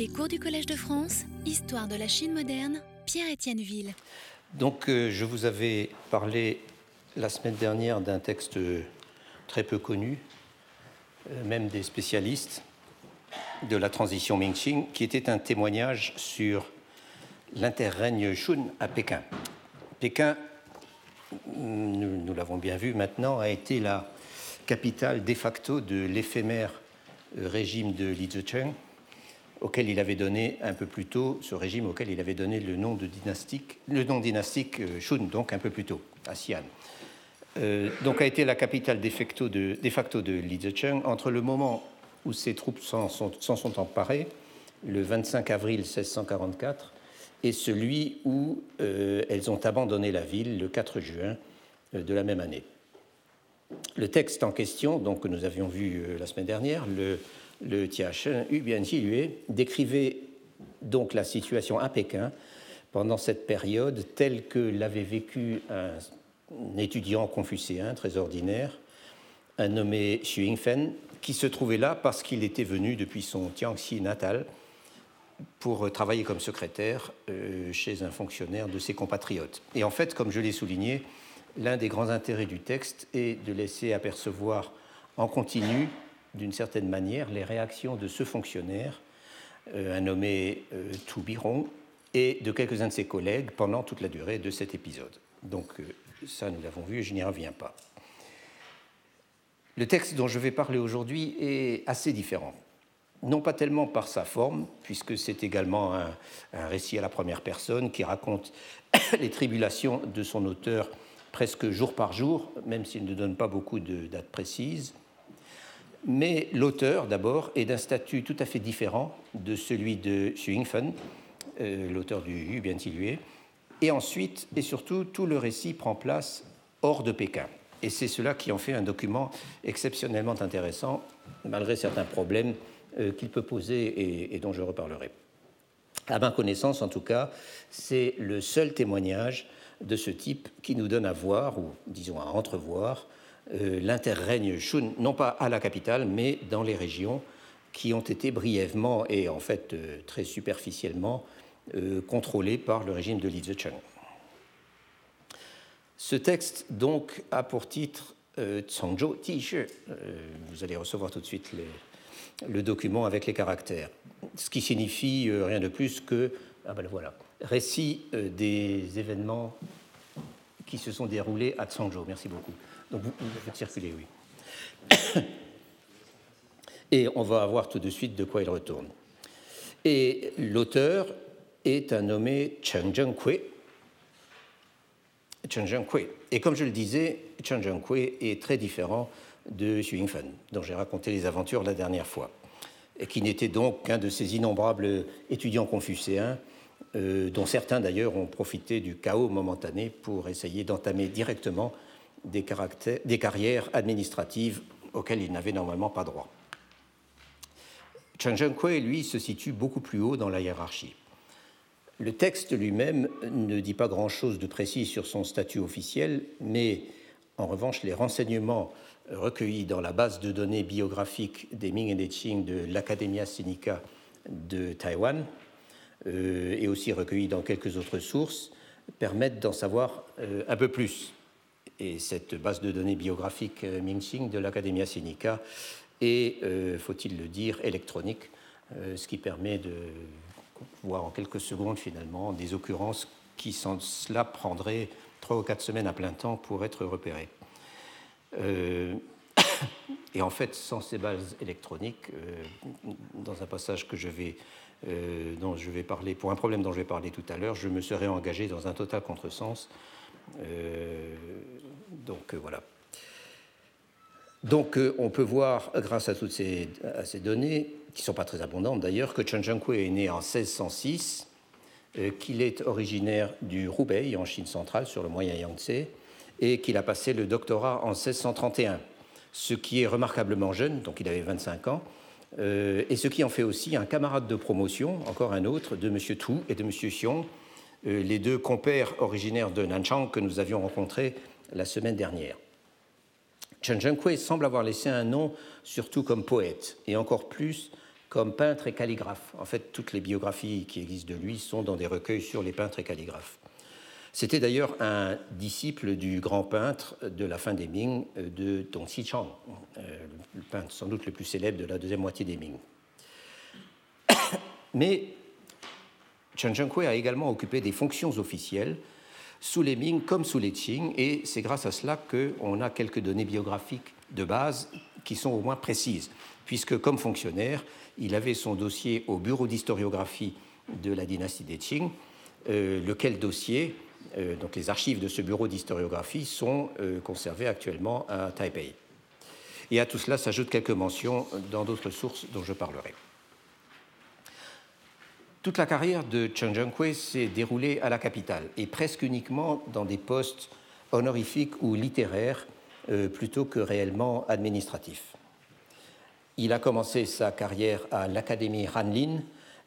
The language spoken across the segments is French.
Les cours du Collège de France, Histoire de la Chine moderne, Pierre-Étienne Ville. Donc, euh, je vous avais parlé la semaine dernière d'un texte très peu connu, euh, même des spécialistes, de la transition Ming-Qing, qui était un témoignage sur l'interrègne Shun à Pékin. Pékin, nous, l'avons bien vu maintenant, a été la capitale de facto de l'éphémère régime de Li Zicheng, auquel il avait donné un peu plus tôt, ce régime auquel il avait donné le nom, de dynastique, le nom dynastique euh, Shun, donc un peu plus tôt, à Xi'an. Euh, donc a été la capitale de facto de, Li Zicheng entre le moment où ses troupes s'en sont, emparées, le 25 avril 1644, et celui où euh, elles ont abandonné la ville le 4 juin de la même année. Le texte en question, donc, que nous avions vu la semaine dernière, le, le Tiachen Yu Bianjilue, décrivait donc la situation à Pékin pendant cette période telle que l'avait vécu un, étudiant confucéen très ordinaire, un nommé Xu Yingfen, qui se trouvait là parce qu'il était venu depuis son Tiangxi natal pour travailler comme secrétaire euh, chez un fonctionnaire de ses compatriotes. Et en fait, comme je l'ai souligné, l'un des grands intérêts du texte est de laisser apercevoir en continu, d'une certaine manière, les réactions de ce fonctionnaire, euh, un nommé euh, Toubiron, et de quelques-uns de ses collègues pendant toute la durée de cet épisode. Donc ça, nous l'avons vu je n'y reviens pas. Le texte dont je vais parler aujourd'hui est assez différent. Non pas tellement par sa forme, puisque c'est également un, récit à la première personne qui raconte les tribulations de son auteur presque jour par jour, même s'il ne donne pas beaucoup de dates précises. Mais l'auteur, d'abord, est d'un statut tout à fait différent de celui de Xu Yingfen, euh, l'auteur du Yu Biantilue. Et ensuite, et surtout, tout le récit prend place hors de Pékin. Et c'est cela qui en fait un document exceptionnellement intéressant, malgré certains problèmes euh, qu'il peut poser et, dont je reparlerai. À ma connaissance, en tout cas, c'est le seul témoignage de ce type qui nous donne à voir, ou disons à entrevoir, l'interrègne Shun, non pas à la capitale, mais dans les régions qui ont été brièvement et en fait euh, très superficiellement euh, contrôlées par le régime de Li Zicheng. Ce texte, donc, a pour titre euh, Tsangzhou. Euh, vous allez recevoir tout de suite le document avec les caractères. Ce qui signifie euh, rien de plus que, ah ben voilà, récit euh, des événements qui se sont déroulés à Tsangzhou. Merci beaucoup. Donc, vous, vous faites circuler, oui. Et on va voir tout de suite de quoi il retourne. Et l'auteur est un nommé Zhengkui, Chen Zhengkui. Et comme je le disais, Chen Zhengkui est très différent de Xu Yingfen, dont j'ai raconté les aventures la dernière fois, et qui n'était donc qu'un de ces innombrables étudiants confucéens, euh, dont certains d'ailleurs ont profité du chaos momentané pour essayer d'entamer directement des, carrières administratives auxquelles ils n'avaient normalement pas droit. Chen Zhengkui, lui, se situe beaucoup plus haut dans la hiérarchie. Le texte lui-même ne dit pas grand-chose de précis sur son statut officiel, mais en revanche, les renseignements recueillis dans la base de données biographiques des Ming et des Qing de l'Academia Sinica de Taïwan, euh, et aussi recueillis dans quelques autres sources, permettent d'en savoir euh, un peu plus. Et cette base de données biographique euh, Ming-Qing de l'Academia Sinica est, euh, faut-il le dire, électronique, euh, ce qui permet de voir en quelques secondes finalement des occurrences qui sans cela prendraient trois ou quatre semaines à plein temps pour être repérées. Et en fait, sans ces bases électroniques, dans un passage que je vais, dont je vais parler, pour un problème dont je vais parler tout à l'heure, je me serais engagé dans un total contresens. Euh, donc voilà. Donc on peut voir, grâce à toutes ces, données, qui ne sont pas très abondantes d'ailleurs, que Chen Zhengkui est né en 1606, euh, qu'il est originaire du Hubei, en Chine centrale, sur le moyen Yangtze, et qu'il a passé le doctorat en 1631, ce qui est remarquablement jeune, donc il avait 25 ans, euh, et ce qui en fait aussi un camarade de promotion, encore un autre, de M. Tu et de M. Xiong, euh, les deux compères originaires de Nanchang que nous avions rencontrés la semaine dernière. Chen Zhengkui semble avoir laissé un nom surtout comme poète, et encore plus comme peintre et calligraphe. En fait, toutes les biographies qui existent de lui sont dans des recueils sur les peintres et calligraphes. C'était d'ailleurs un disciple du grand peintre de la fin des Ming, euh, de Dong Xichang, euh, le peintre sans doute le plus célèbre de la deuxième moitié des Ming. Mais Chen Zhenghui a également occupé des fonctions officielles sous les Ming comme sous les Qing, et c'est grâce à cela qu'on a quelques données biographiques de base qui sont au moins précises, puisque comme fonctionnaire, il avait son dossier au bureau d'historiographie de la dynastie des Qing, euh, lequel dossier euh, donc les archives de ce bureau d'historiographie sont euh, conservées actuellement à Taipei. Et à tout cela s'ajoutent quelques mentions dans d'autres sources dont je parlerai. Toute la carrière de Chen Zhenghui s'est déroulée à la capitale et presque uniquement dans des postes honorifiques ou littéraires euh, plutôt que réellement administratifs. Il a commencé sa carrière à l'Académie Hanlin,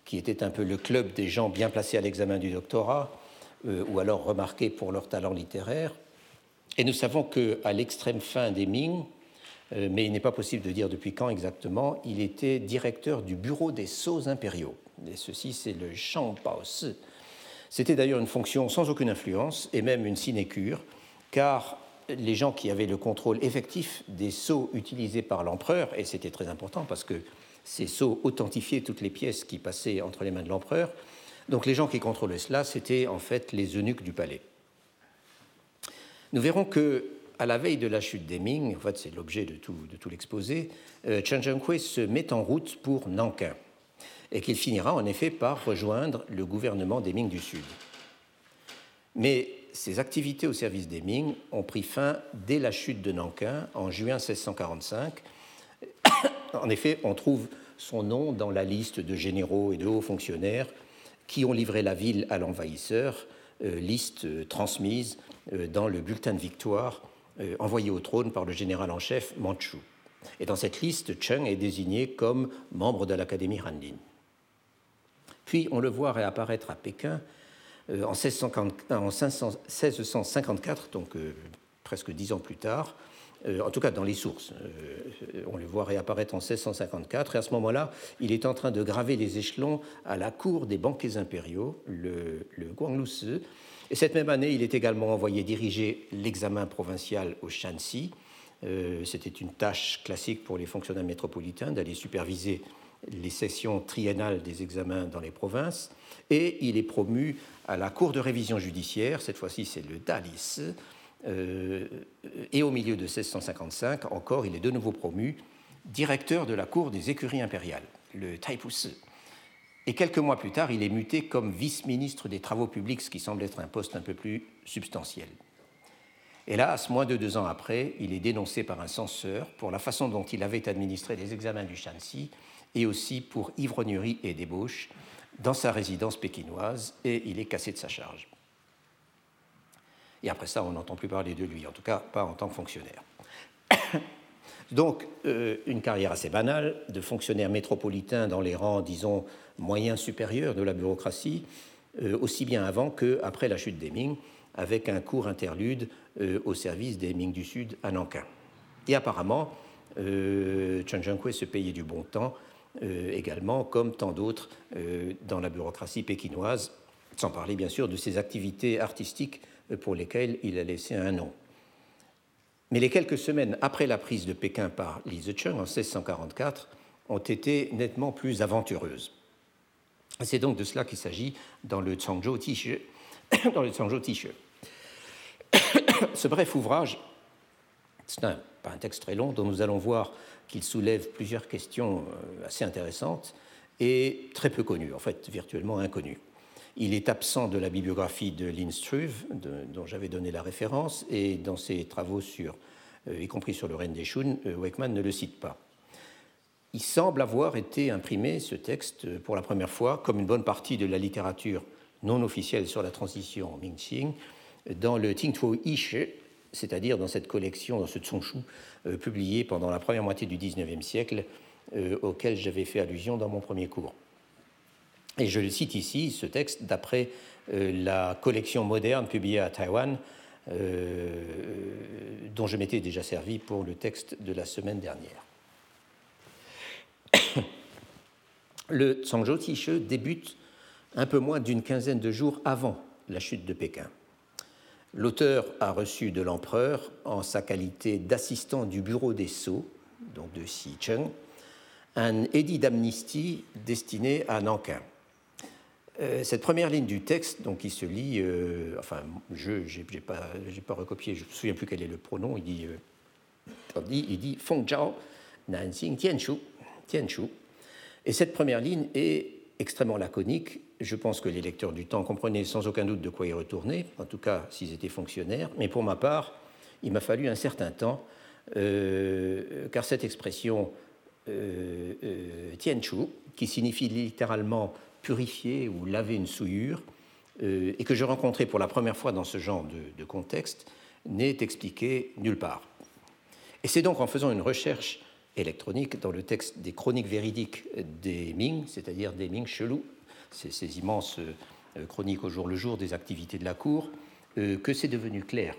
qui était un peu le club des gens bien placés à l'examen du doctorat, euh, ou alors remarqués pour leur talent littéraire. Et nous savons qu'à l'extrême fin des Ming, euh, mais il n'est pas possible de dire depuis quand exactement, il était directeur du bureau des sceaux impériaux. Et ceci, c'est le Shang Si. C'était d'ailleurs une fonction sans aucune influence et même une sinécure, car les gens qui avaient le contrôle effectif des sceaux utilisés par l'empereur, et c'était très important parce que ces sceaux authentifiaient toutes les pièces qui passaient entre les mains de l'empereur, donc les gens qui contrôlaient cela, c'étaient en fait les eunuques du palais. Nous verrons que à la veille de la chute des Ming, en fait c'est l'objet de tout, de tout l'exposé, euh, Chen Zhenghui se met en route pour Nankin et qu'il finira en effet par rejoindre le gouvernement des Ming du Sud. Mais ses activités au service des Ming ont pris fin dès la chute de Nankin en juin 1645. en effet, on trouve son nom dans la liste de généraux et de hauts fonctionnaires qui ont livré la ville à l'envahisseur, euh, liste euh, transmise euh, dans le bulletin de victoire envoyé au trône par le général en chef Manchu. Et dans cette liste, Cheng est désigné comme membre de l'Académie Hanlin. Puis on le voit réapparaître à Pékin en, 1654, donc presque dix ans plus tard, euh, en tout cas dans les sources. Euh, on le voit réapparaître en 1654, et à ce moment-là, il est en train de graver les échelons à la cour des banquets impériaux, le, le Guanglu Et cette même année, il est également envoyé diriger l'examen provincial au Shanxi. Euh, c'était une tâche classique pour les fonctionnaires métropolitains d'aller superviser les sessions triennales des examens dans les provinces. Et il est promu à la Cour de révision judiciaire, cette fois-ci c'est le Dalis, euh, et au milieu de 1655, encore, il est de nouveau promu directeur de la cour des écuries impériales, le Taipus. Et quelques mois plus tard, il est muté comme vice-ministre des Travaux publics, ce qui semble être un poste un peu plus substantiel. Hélas, moins de deux ans après, il est dénoncé par un censeur pour la façon dont il avait administré les examens du Shanxi et aussi pour ivrognerie et débauche dans sa résidence pékinoise et il est cassé de sa charge. Et après ça, on n'entend plus parler de lui, en tout cas pas en tant que fonctionnaire. Donc, euh, une carrière assez banale de fonctionnaire métropolitain dans les rangs, disons, moyens supérieurs de la bureaucratie, euh, aussi bien avant qu'après la chute des Ming, avec un court interlude euh, au service des Ming du Sud à Nankin. Et apparemment, Chen Zhenghui se payait du bon temps également, comme tant d'autres dans la bureaucratie pékinoise, sans parler bien sûr de ses activités artistiques pour lesquels il a laissé un nom. Mais les quelques semaines après la prise de Pékin par Li Zicheng en 1644 ont été nettement plus aventureuses. C'est donc de cela qu'il s'agit dans le Changzhou Tishe. dans le Ce bref ouvrage, c'est un texte très long dont nous allons voir qu'il soulève plusieurs questions euh, assez intéressantes et très peu connues, en fait virtuellement inconnues. Il est absent de la bibliographie de Lynn Struve, dont j'avais donné la référence, et dans ses travaux, sur, euh, y compris sur le règne des Shun, euh, Wakeman ne le cite pas. Il semble avoir été imprimé, ce texte, pour la première fois, comme une bonne partie de la littérature non officielle sur la transition Ming-Qing, dans le Tingtuo Ishe, c'est-à-dire dans cette collection, dans ce Tsonshu, euh, publié pendant la première moitié du XIXe siècle, auquel j'avais fait allusion dans mon premier cours. Et je le cite ici, ce texte, d'après euh, la collection moderne publiée à Taïwan, euh, dont je m'étais déjà servi pour le texte de la semaine dernière. Le Zhangzhou Tiche débute un peu moins d'une quinzaine de jours avant la chute de Pékin. L'auteur a reçu de l'empereur, en sa qualité d'assistant du bureau des sceaux, donc de Xi Cheng, un édit d'amnistie destiné à Nankin. Euh, cette première ligne du texte, donc, qui se lit, euh, enfin, je n'ai pas, recopié, je ne me souviens plus quel est le pronom, il dit, euh, il dit Feng Zhao, Nanxing, Tianshu, Tianshu. Et cette première ligne est extrêmement laconique. Je pense que les lecteurs du temps comprenaient sans aucun doute de quoi y retourner, en tout cas s'ils étaient fonctionnaires. Mais pour ma part, il m'a fallu un certain temps, euh, car cette expression euh, euh, qui signifie littéralement purifier ou laver une souillure, euh, et que je rencontrais pour la première fois dans ce genre de, de contexte, n'est expliqué nulle part. Et c'est donc en faisant une recherche électronique dans le texte des chroniques véridiques des Ming, c'est-à-dire des Ming chelous, ces, immenses euh, chroniques au jour le jour des activités de la cour, euh, que c'est devenu clair.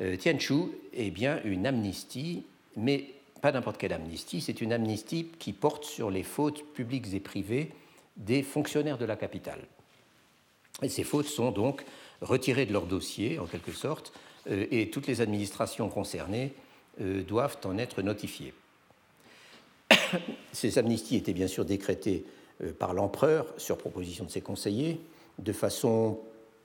Euh, Tianchu est bien une amnistie, mais pas n'importe quelle amnistie, c'est une amnistie qui porte sur les fautes publiques et privées des fonctionnaires de la capitale. Ces fautes sont donc retirées de leur dossier, en quelque sorte, et toutes les administrations concernées doivent en être notifiées. Ces amnisties étaient bien sûr décrétées par l'empereur sur proposition de ses conseillers de façon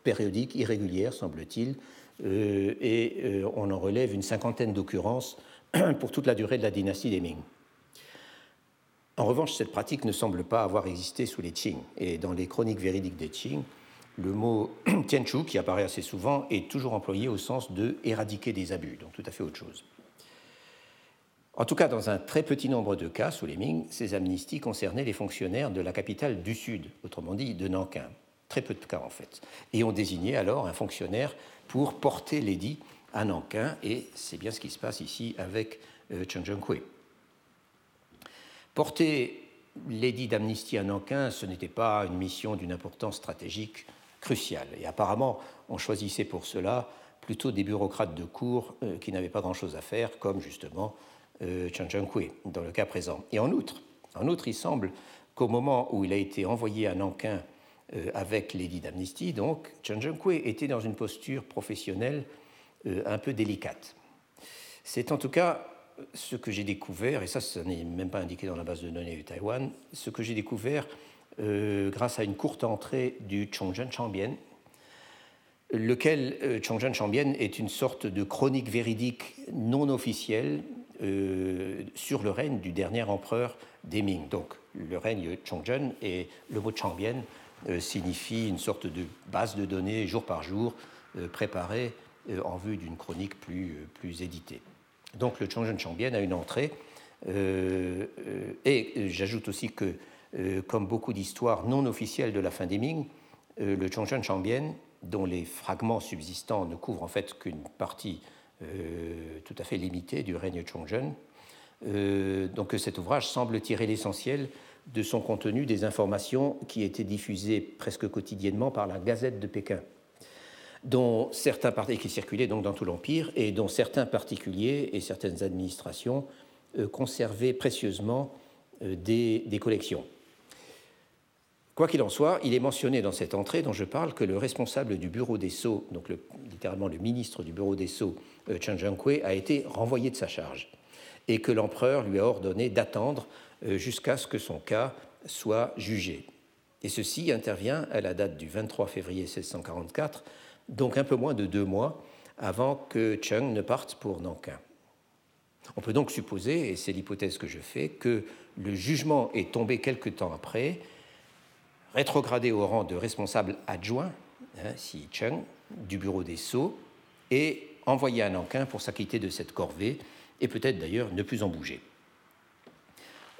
périodique, irrégulière, semble-t-il, euh, et euh, on en relève une cinquantaine d'occurrences pour toute la durée de la dynastie des Ming. En revanche, cette pratique ne semble pas avoir existé sous les Qing, et dans les chroniques véridiques des Qing, le mot tianchu, qui apparaît assez souvent, est toujours employé au sens de éradiquer des abus, donc tout à fait autre chose. En tout cas, dans un très petit nombre de cas, sous les Ming, ces amnisties concernaient les fonctionnaires de la capitale du Sud, autrement dit de Nankin. Très peu de cas en fait. Et on désignait alors un fonctionnaire pour porter l'édit à Nankin, et c'est bien ce qui se passe ici avec euh, Chen Zhenghui. Porter l'édit d'amnistie à Nankin, ce n'était pas une mission d'une importance stratégique cruciale. Et apparemment, on choisissait pour cela plutôt des bureaucrates de cour euh, qui n'avaient pas grand-chose à faire, comme justement euh, dans le cas présent. Et en outre, en outre il semble qu'au moment où il a été envoyé à Nankin euh, avec l'édit d'amnistie, donc, Chen était dans une posture professionnelle euh, un peu délicate. C'est en tout cas ce que j'ai découvert, et ça, ce n'est même pas indiqué dans la base de données de Taïwan, ce que j'ai découvert euh, grâce à une courte entrée du Chongzhen Chambien, lequel euh, Chongzhen Chambien est une sorte de chronique véridique non officielle euh, sur le règne du dernier empereur des Ming. Donc le règne Chongzhen et le mot Changbian euh, signifie une sorte de base de données jour par jour euh, préparée en vue d'une chronique plus, plus éditée. Donc le Chongzhen Changbian a une entrée et j'ajoute aussi que comme beaucoup d'histoires non officielles de la fin des Ming, le Chongzhen Changbian, dont les fragments subsistants ne couvrent en fait qu'une partie euh, tout à fait limité du règne Chongzhen. Euh, donc cet ouvrage semble tirer l'essentiel de son contenu des informations qui étaient diffusées presque quotidiennement par la Gazette de Pékin, dont certains qui circulaient donc dans tout l'empire et dont certains particuliers et certaines administrations euh, conservaient précieusement des collections. Quoi qu'il en soit, il est mentionné dans cette entrée dont je parle que le responsable du bureau des Sceaux, donc littéralement le ministre du bureau des Sceaux, euh, Chen Zhenghui, a été renvoyé de sa charge et que l'empereur lui a ordonné d'attendre euh, jusqu'à ce que son cas soit jugé. Et ceci intervient à la date du 23 février 1644, donc un peu moins de deux mois avant que Cheng ne parte pour Nankin. On peut donc supposer, et c'est l'hypothèse que je fais, que le jugement est tombé quelque temps après, rétrogradé au rang de responsable adjoint, hein, Xi Cheng, du bureau des Sceaux, et envoyé à Nankin pour s'acquitter de cette corvée, et peut-être d'ailleurs ne plus en bouger.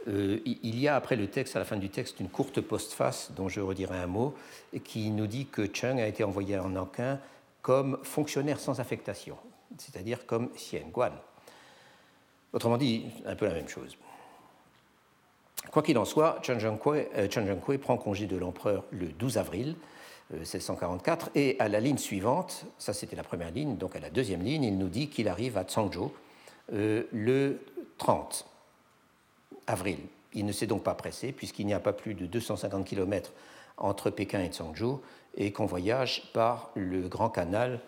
Euh, il y a après le texte, à la fin du texte, une courte postface dont je redirai un mot, qui nous dit que Cheng a été envoyé à Nankin comme fonctionnaire sans affectation, c'est-à-dire comme Xian Guan. Autrement dit, un peu la même chose. Quoi qu'il en soit, Chen Zhenghui euh, prend congé de l'empereur le 12 avril 1644 euh, et à la ligne suivante, ça c'était la première ligne, donc à la deuxième ligne, il nous dit qu'il arrive à Changzhou euh, le 30 avril. Il ne s'est donc pas pressé, puisqu'il n'y a pas plus de 250 km entre Pékin et Tsangzhou, et qu'on voyage par le Grand Canal,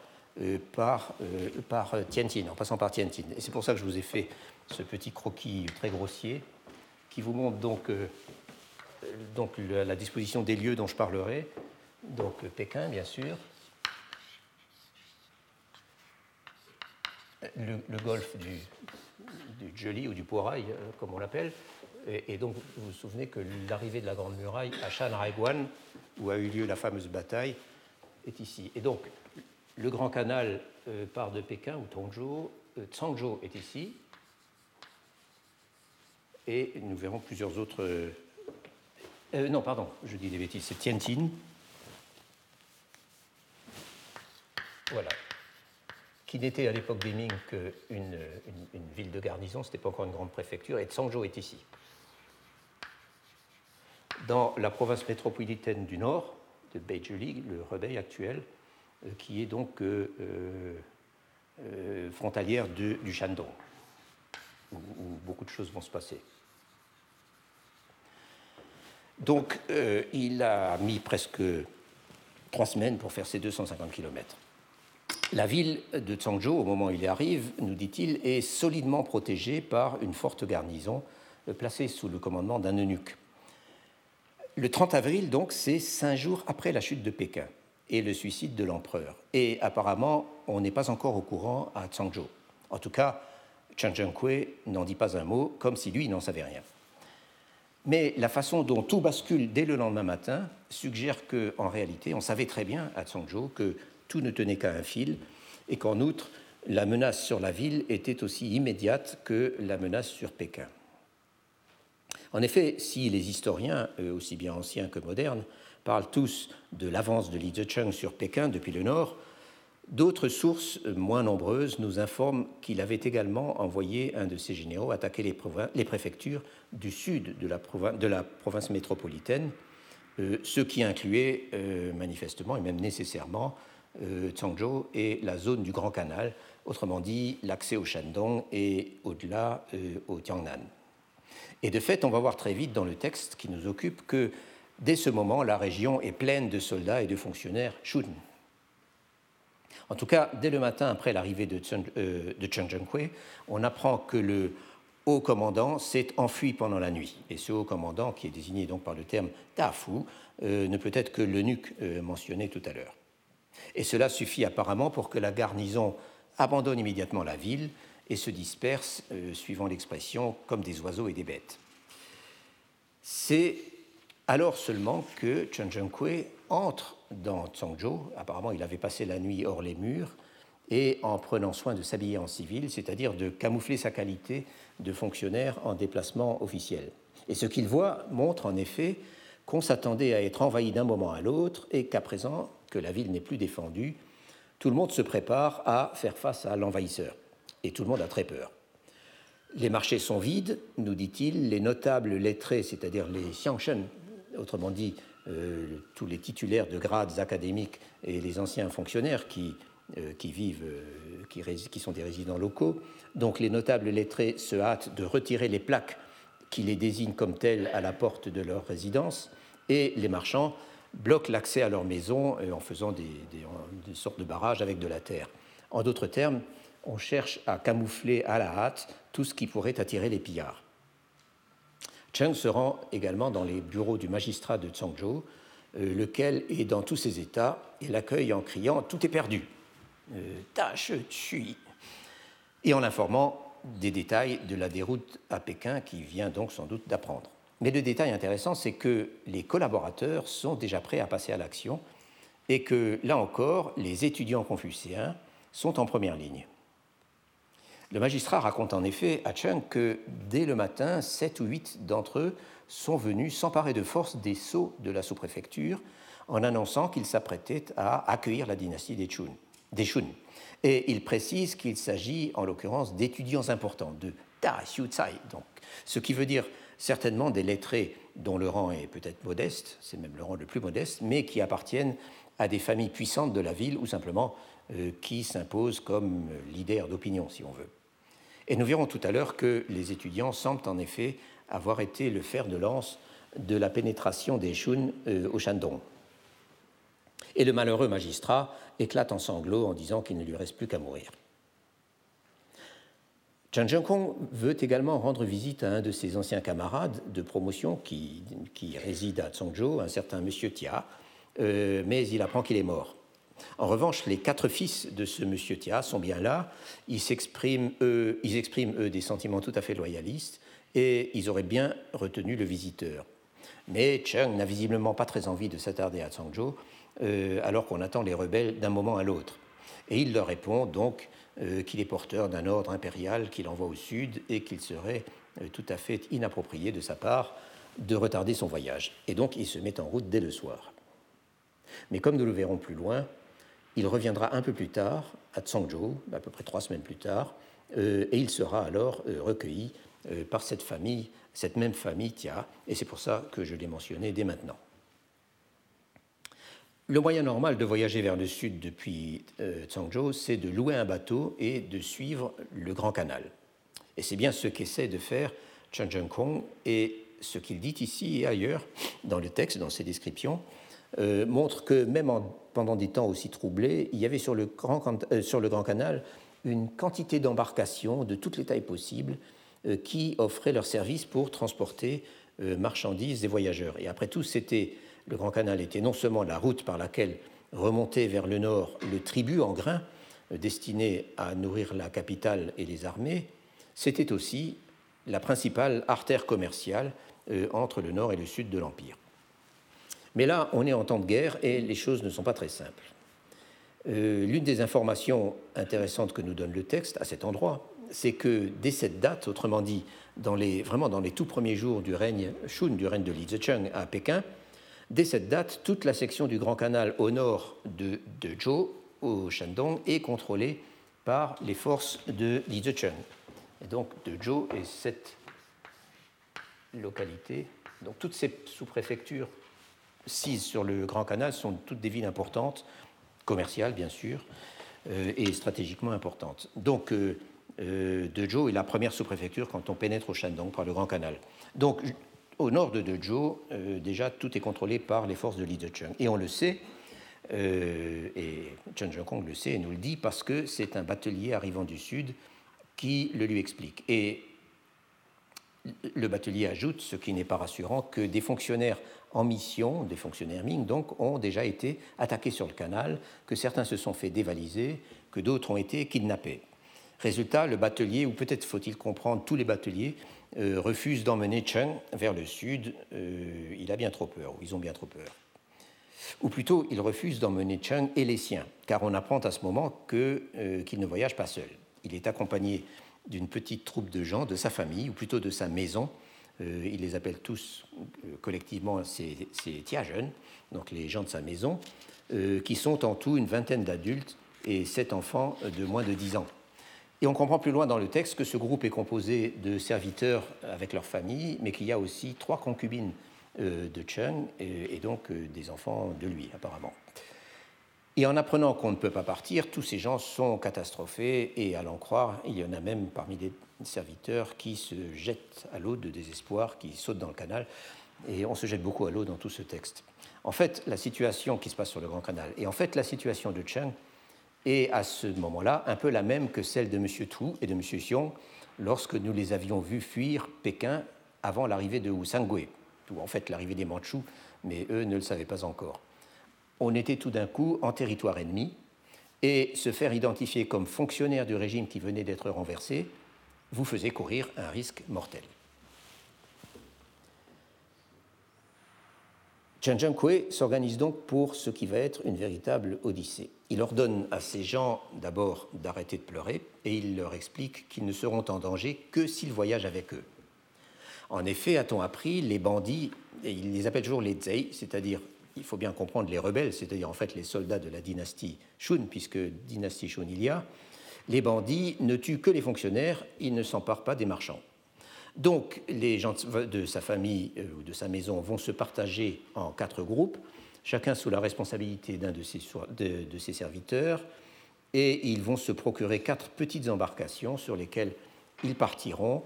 par, par Tianjin, en passant par Tianjin. Et c'est pour ça que je vous ai fait ce petit croquis très grossier, qui vous montre donc, euh, donc la disposition des lieux dont je parlerai. Donc Pékin, bien sûr, le, golfe du, du Joli ou du Poirail, euh, comme on l'appelle. Et, donc, vous vous souvenez que l'arrivée de la Grande Muraille à Shanhaiguan, où a eu lieu la fameuse bataille, est ici. Et donc, le Grand Canal euh, part de Pékin ou Tongzhou, euh, Tsangzhou est ici. Et nous verrons plusieurs autres. non, pardon, je dis des bêtises, c'est Tianjin. Voilà, qui n'était à l'époque des Ming qu'une une, ville de garnison, ce n'était pas encore une grande préfecture, et Tsangzhou est ici. Dans la province métropolitaine du Nord, de Beijing, le Rebei actuel, euh, qui est donc euh, euh, frontalière du Shandong, où, beaucoup de choses vont se passer. Donc, il a mis presque trois semaines pour faire ses 250 kilomètres. La ville de Tsangzhou, au moment où il y arrive, nous dit-il, est solidement protégée par une forte garnison euh, placée sous le commandement d'un eunuque. Le 30 avril, donc, c'est cinq jours après la chute de Pékin et le suicide de l'empereur. Et apparemment, on n'est pas encore au courant à Tsangzhou. En tout cas, Chen Zhenghui n'en dit pas un mot, comme si lui n'en savait rien. Mais la façon dont tout bascule dès le lendemain matin suggère qu'en réalité, on savait très bien à Tsangzhou que tout ne tenait qu'à un fil, et qu'en outre, la menace sur la ville était aussi immédiate que la menace sur Pékin. En effet, si les historiens, aussi bien anciens que modernes, parlent tous de l'avance de Li Zicheng sur Pékin depuis le nord, d'autres sources moins nombreuses nous informent qu'il avait également envoyé un de ses généraux attaquer les, préfectures du sud de la, province, métropolitaine, euh, ce qui incluait euh, manifestement et même nécessairement euh, Tsangzhou et la zone du Grand Canal, autrement dit l'accès au Shandong et au-delà euh, au Tiangnan. Et de fait, on va voir très vite dans le texte qui nous occupe que dès ce moment, la région est pleine de soldats et de fonctionnaires Shun. En tout cas, dès le matin après l'arrivée de, euh, Chen Zhenghui, on apprend que le haut commandant s'est enfui pendant la nuit. Et ce haut commandant, qui est désigné donc par le terme Tafu, ne peut être que l'eunuque mentionné tout à l'heure. Et cela suffit apparemment pour que la garnison abandonne immédiatement la ville et se disperse, euh, suivant l'expression, comme des oiseaux et des bêtes. C'est alors seulement que Chen Zhenghui entre dans Tsangzhou. Apparemment, il avait passé la nuit hors les murs et en prenant soin de s'habiller en civil, c'est-à-dire de camoufler sa qualité de fonctionnaire en déplacement officiel. Et ce qu'il voit montre en effet qu'on s'attendait à être envahi d'un moment à l'autre et qu'à présent, que la ville n'est plus défendue, tout le monde se prépare à faire face à l'envahisseur. Et tout le monde a très peur. Les marchés sont vides, nous dit-il, les notables lettrés, c'est-à-dire les xiangshen, autrement dit euh, tous les titulaires de grades académiques et les anciens fonctionnaires qui, euh, qui vivent, euh, qui, sont des résidents locaux. Donc les notables lettrés se hâtent de retirer les plaques qui les désignent comme tels à la porte de leur résidence, et les marchands bloquent l'accès à leur maison en faisant des, sortes de barrages avec de la terre. En d'autres termes, on cherche à camoufler à la hâte tout ce qui pourrait attirer les pillards. Cheng se rend également dans les bureaux du magistrat de Tsangzhou, euh, lequel est dans tous ses états et l'accueille en criant Tout est perdu. Euh, tâche, suis. Et en l'informant des détails de la déroute à Pékin qui vient donc sans doute d'apprendre. Mais le détail intéressant, c'est que les collaborateurs sont déjà prêts à passer à l'action et que, là encore, les étudiants confucéens sont en première ligne. Le magistrat raconte en effet à Cheng que dès le matin, sept ou huit d'entre eux sont venus s'emparer de force des sceaux de la sous-préfecture en annonçant qu'ils s'apprêtaient à accueillir la dynastie des Chun. Des Shun. Et il précise qu'il s'agit en l'occurrence d'étudiants importants, de Da Xiu Tsai, donc, ce qui veut dire certainement des lettrés dont le rang est peut-être modeste, c'est même le rang le plus modeste, mais qui appartiennent à des familles puissantes de la ville ou simplement euh, qui s'imposent comme leaders d'opinion, si on veut. Et nous verrons tout à l'heure que les étudiants semblent en effet avoir été le fer de lance de la pénétration des Shun euh, au Shandong. Et le malheureux magistrat éclate en sanglots en disant qu'il ne lui reste plus qu'à mourir. Chan Kong veut également rendre visite à un de ses anciens camarades de promotion qui, réside à Tsongzhou, un certain monsieur Tia, euh, mais il apprend qu'il est mort. En revanche, les quatre fils de ce monsieur Tia sont bien là. Ils, expriment, eux, ils expriment, eux, des sentiments tout à fait loyalistes et ils auraient bien retenu le visiteur. Mais Cheng n'a visiblement pas très envie de s'attarder à Tsangzhou, euh, alors qu'on attend les rebelles d'un moment à l'autre. Et il leur répond donc euh, qu'il est porteur d'un ordre impérial qu'il envoie au sud et qu'il serait euh, tout à fait inapproprié de sa part de retarder son voyage. Et donc il se met en route dès le soir. Mais comme nous le verrons plus loin, il reviendra un peu plus tard à Tsangzhou, à peu près trois semaines plus tard, et il sera alors recueilli par cette famille cette même famille Tia, et c'est pour ça que je l'ai mentionné dès maintenant. Le moyen normal de voyager vers le sud depuis euh, c'est de louer un bateau et de suivre le Grand Canal. Et c'est bien ce qu'essaie de faire Chen Kong, et ce qu'il dit ici et ailleurs dans le texte, dans ses descriptions, euh, montre que même pendant des temps aussi troublés, il y avait sur le Grand, euh, sur le grand Canal une quantité d'embarcations de toutes les tailles possibles euh, qui offraient leurs services pour transporter marchandises et voyageurs. Et après tout, c'était le Grand Canal était non seulement la route par laquelle remontait vers le nord le tribut en grains destiné à nourrir la capitale et les armées, c'était aussi la principale artère commerciale entre le nord et le sud de l'Empire. Mais là, on est en temps de guerre et les choses ne sont pas très simples. L'une des informations intéressantes que nous donne le texte à cet endroit, c'est que dès cette date, autrement dit, vraiment dans les tout premiers jours du règne Shun, du règne de Li Zicheng à Pékin, dès cette date, toute la section du Grand Canal au nord de, de Zhou, au Shandong, est contrôlée par les forces de Li Zicheng. Et donc de Zhou et cette localité, donc toutes ces sous-préfectures sises sur le Grand Canal sont toutes des villes importantes, commerciales bien sûr, euh, et stratégiquement importantes. Donc euh, euh, de Zhou est la première sous-préfecture quand on pénètre au Shandong par le Grand Canal. Donc, au nord de Dezhou, euh, déjà, tout est contrôlé par les forces de Li Zicheng. Et on le sait, euh, et Chen Zhongkong le sait et nous le dit, parce que c'est un batelier arrivant du sud qui le lui explique. Et le batelier ajoute, ce qui n'est pas rassurant, que des fonctionnaires en mission, des fonctionnaires Ming, donc, ont déjà été attaqués sur le canal, que certains se sont fait dévaliser, que d'autres ont été kidnappés. Résultat, le batelier, ou peut-être faut-il comprendre tous les bateliers, euh, refusent d'emmener Cheng vers le sud. Euh, il a bien trop peur, ou ils ont bien trop peur. Ou plutôt, il refuse d'emmener Cheng et les siens, car on apprend à ce moment euh, qu'il ne voyage pas seul. Il est accompagné d'une petite troupe de gens, de sa famille, ou plutôt de sa maison. Il les appelle tous collectivement ses, ses jeunes, donc les gens de sa maison, qui sont en tout une vingtaine d'adultes et sept enfants de moins de dix ans. Et on comprend plus loin dans le texte que ce groupe est composé de serviteurs avec leurs familles, mais qu'il y a aussi trois concubines euh, de Cheng et, donc euh, des enfants de lui, apparemment. Et en apprenant qu'on ne peut pas partir, tous ces gens sont catastrophés et à l'en croire, il y en a même parmi des serviteurs qui se jettent à l'eau de désespoir, qui sautent dans le canal. Et on se jette beaucoup à l'eau dans tout ce texte. En fait, la situation qui se passe sur le Grand Canal, et en fait la situation de Cheng, et à ce moment-là un peu la même que celle de M. Tu et de M. Xiong lorsque nous les avions vus fuir Pékin avant l'arrivée de Wu Sangui, ou en fait l'arrivée des Mandchous, mais eux ne le savaient pas encore. On était tout d'un coup en territoire ennemi, et se faire identifier comme fonctionnaire du régime qui venait d'être renversé vous faisait courir un risque mortel. Chen Zhenghui s'organise donc pour ce qui va être une véritable odyssée. Il ordonne à ces gens d'abord d'arrêter de pleurer et il leur explique qu'ils ne seront en danger que s'ils voyagent avec eux. En effet, a-t-on appris, les bandits, et il les appelle toujours les Zei, c'est-à-dire, il faut bien comprendre les rebelles, c'est-à-dire en fait les soldats de la dynastie Shun, puisque dynastie Shun il y a, les bandits ne tuent que les fonctionnaires, ils ne s'emparent pas des marchands. Donc les gens de sa famille euh, ou de sa maison vont se partager en quatre groupes, chacun sous la responsabilité d'un de, ses serviteurs, et ils vont se procurer quatre petites embarcations sur lesquelles ils partiront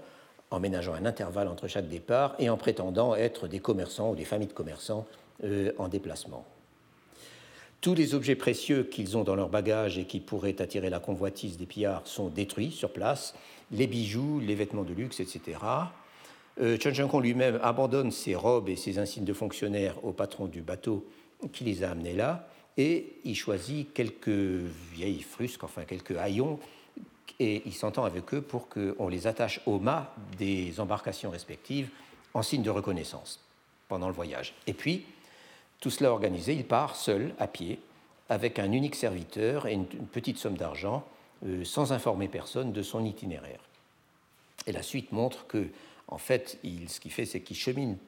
en ménageant un intervalle entre chaque départ et en prétendant être des commerçants ou des familles de commerçants euh, en déplacement. Tous les objets précieux qu'ils ont dans leur bagage et qui pourraient attirer la convoitise des pillards sont détruits sur place, les bijoux, les vêtements de luxe, etc. Euh, Chen lui-même abandonne ses robes et ses insignes de fonctionnaire au patron du bateau qui les a amenés là, et il choisit quelques vieilles frusques, enfin quelques haillons, et il s'entend avec eux pour qu'on les attache au mât des embarcations respectives en signe de reconnaissance pendant le voyage. Et puis, tout cela organisé, il part seul, à pied, avec un unique serviteur et une, petite somme d'argent, euh, sans informer personne de son itinéraire. Et la suite montre que, en fait, ce qu'il fait, c'est qu'il chemine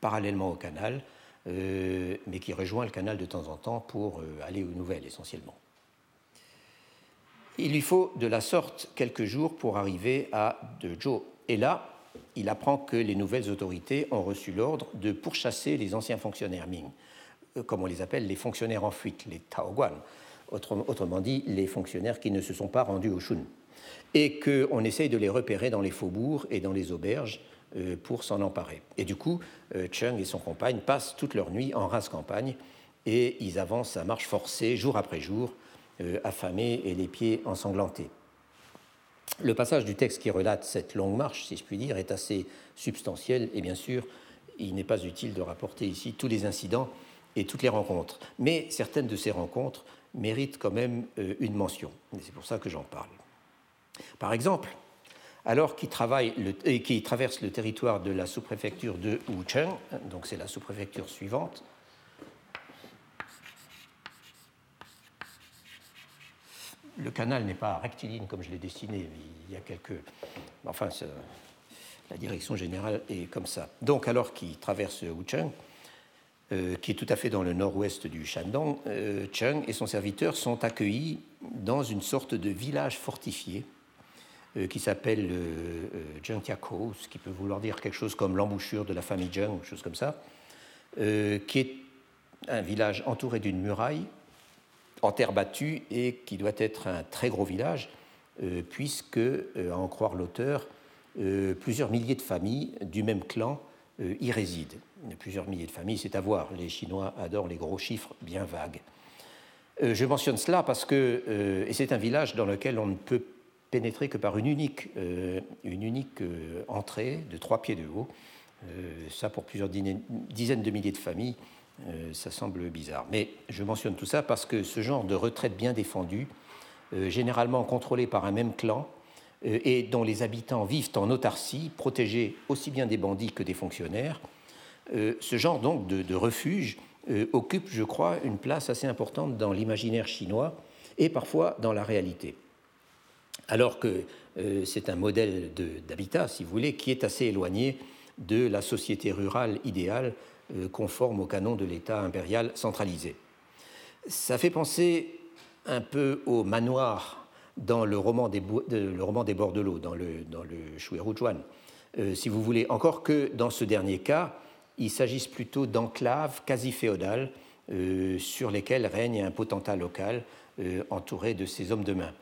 parallèlement au canal, euh, mais qui rejoint le canal de temps en temps pour euh, aller aux nouvelles essentiellement. Il lui faut de la sorte quelques jours pour arriver à Dezhou. Et là, il apprend que les nouvelles autorités ont reçu l'ordre de pourchasser les anciens fonctionnaires Ming, euh, comme on les appelle les fonctionnaires en fuite, les Taoguan, autrement dit les fonctionnaires qui ne se sont pas rendus au Shun, et qu'on essaye de les repérer dans les faubourgs et dans les auberges euh, pour s'en emparer. Et du coup, euh, Chung et son compagne passent toute leur nuit en race campagne et ils avancent à marche forcée jour après jour, affamés et les pieds ensanglantés. Le passage du texte qui relate cette longue marche, si je puis dire, est assez substantiel et bien sûr, il n'est pas utile de rapporter ici tous les incidents et toutes les rencontres. Mais certaines de ces rencontres méritent quand même euh, une mention. Et c'est pour ça que j'en parle. Par exemple, alors qu'il traverse le territoire de la sous-préfecture de Wucheng, donc c'est la sous-préfecture suivante, le canal n'est pas rectiligne comme je l'ai dessiné, il y a quelques. Enfin, la direction générale est comme ça. Donc, alors qu'il traverse Wucheng, euh, qui est tout à fait dans le nord-ouest du Shandong, euh, Cheng et son serviteur sont accueillis dans une sorte de village fortifié euh, qui s'appelle euh, Zhengtiako, ce qui peut vouloir dire quelque chose comme l'embouchure de la famille Zheng, ou chose comme ça, qui est un village entouré d'une muraille en terre battue et qui doit être un très gros village, puisque, à en croire l'auteur, plusieurs milliers de familles du même clan y résident plusieurs milliers de familles, c'est à voir. Les Chinois adorent les gros chiffres bien vagues. Euh, je mentionne cela parce que, euh, et c'est un village dans lequel on ne peut pénétrer que par une unique, euh, une unique entrée de trois pieds de haut. ça, pour plusieurs dizaines de milliers de familles, ça semble bizarre. Mais je mentionne tout ça parce que ce genre de retraite bien défendue, généralement contrôlée par un même clan, et dont les habitants vivent en autarcie, protégés aussi bien des bandits que des fonctionnaires, euh, ce genre donc de, refuge euh, occupe, je crois, une place assez importante dans l'imaginaire chinois et parfois dans la réalité. Alors que euh, c'est un modèle d'habitat, si vous voulez, qui est assez éloigné de la société rurale idéale conforme au canon de l'État impérial centralisé. Ça fait penser un peu au manoir dans le roman des, le roman des bords de l'eau, dans le, dans le si vous voulez, encore que dans ce dernier cas, il s'agisse plutôt d'enclaves quasi féodales euh, sur lesquelles règne un potentat local euh, entouré de ses hommes de main.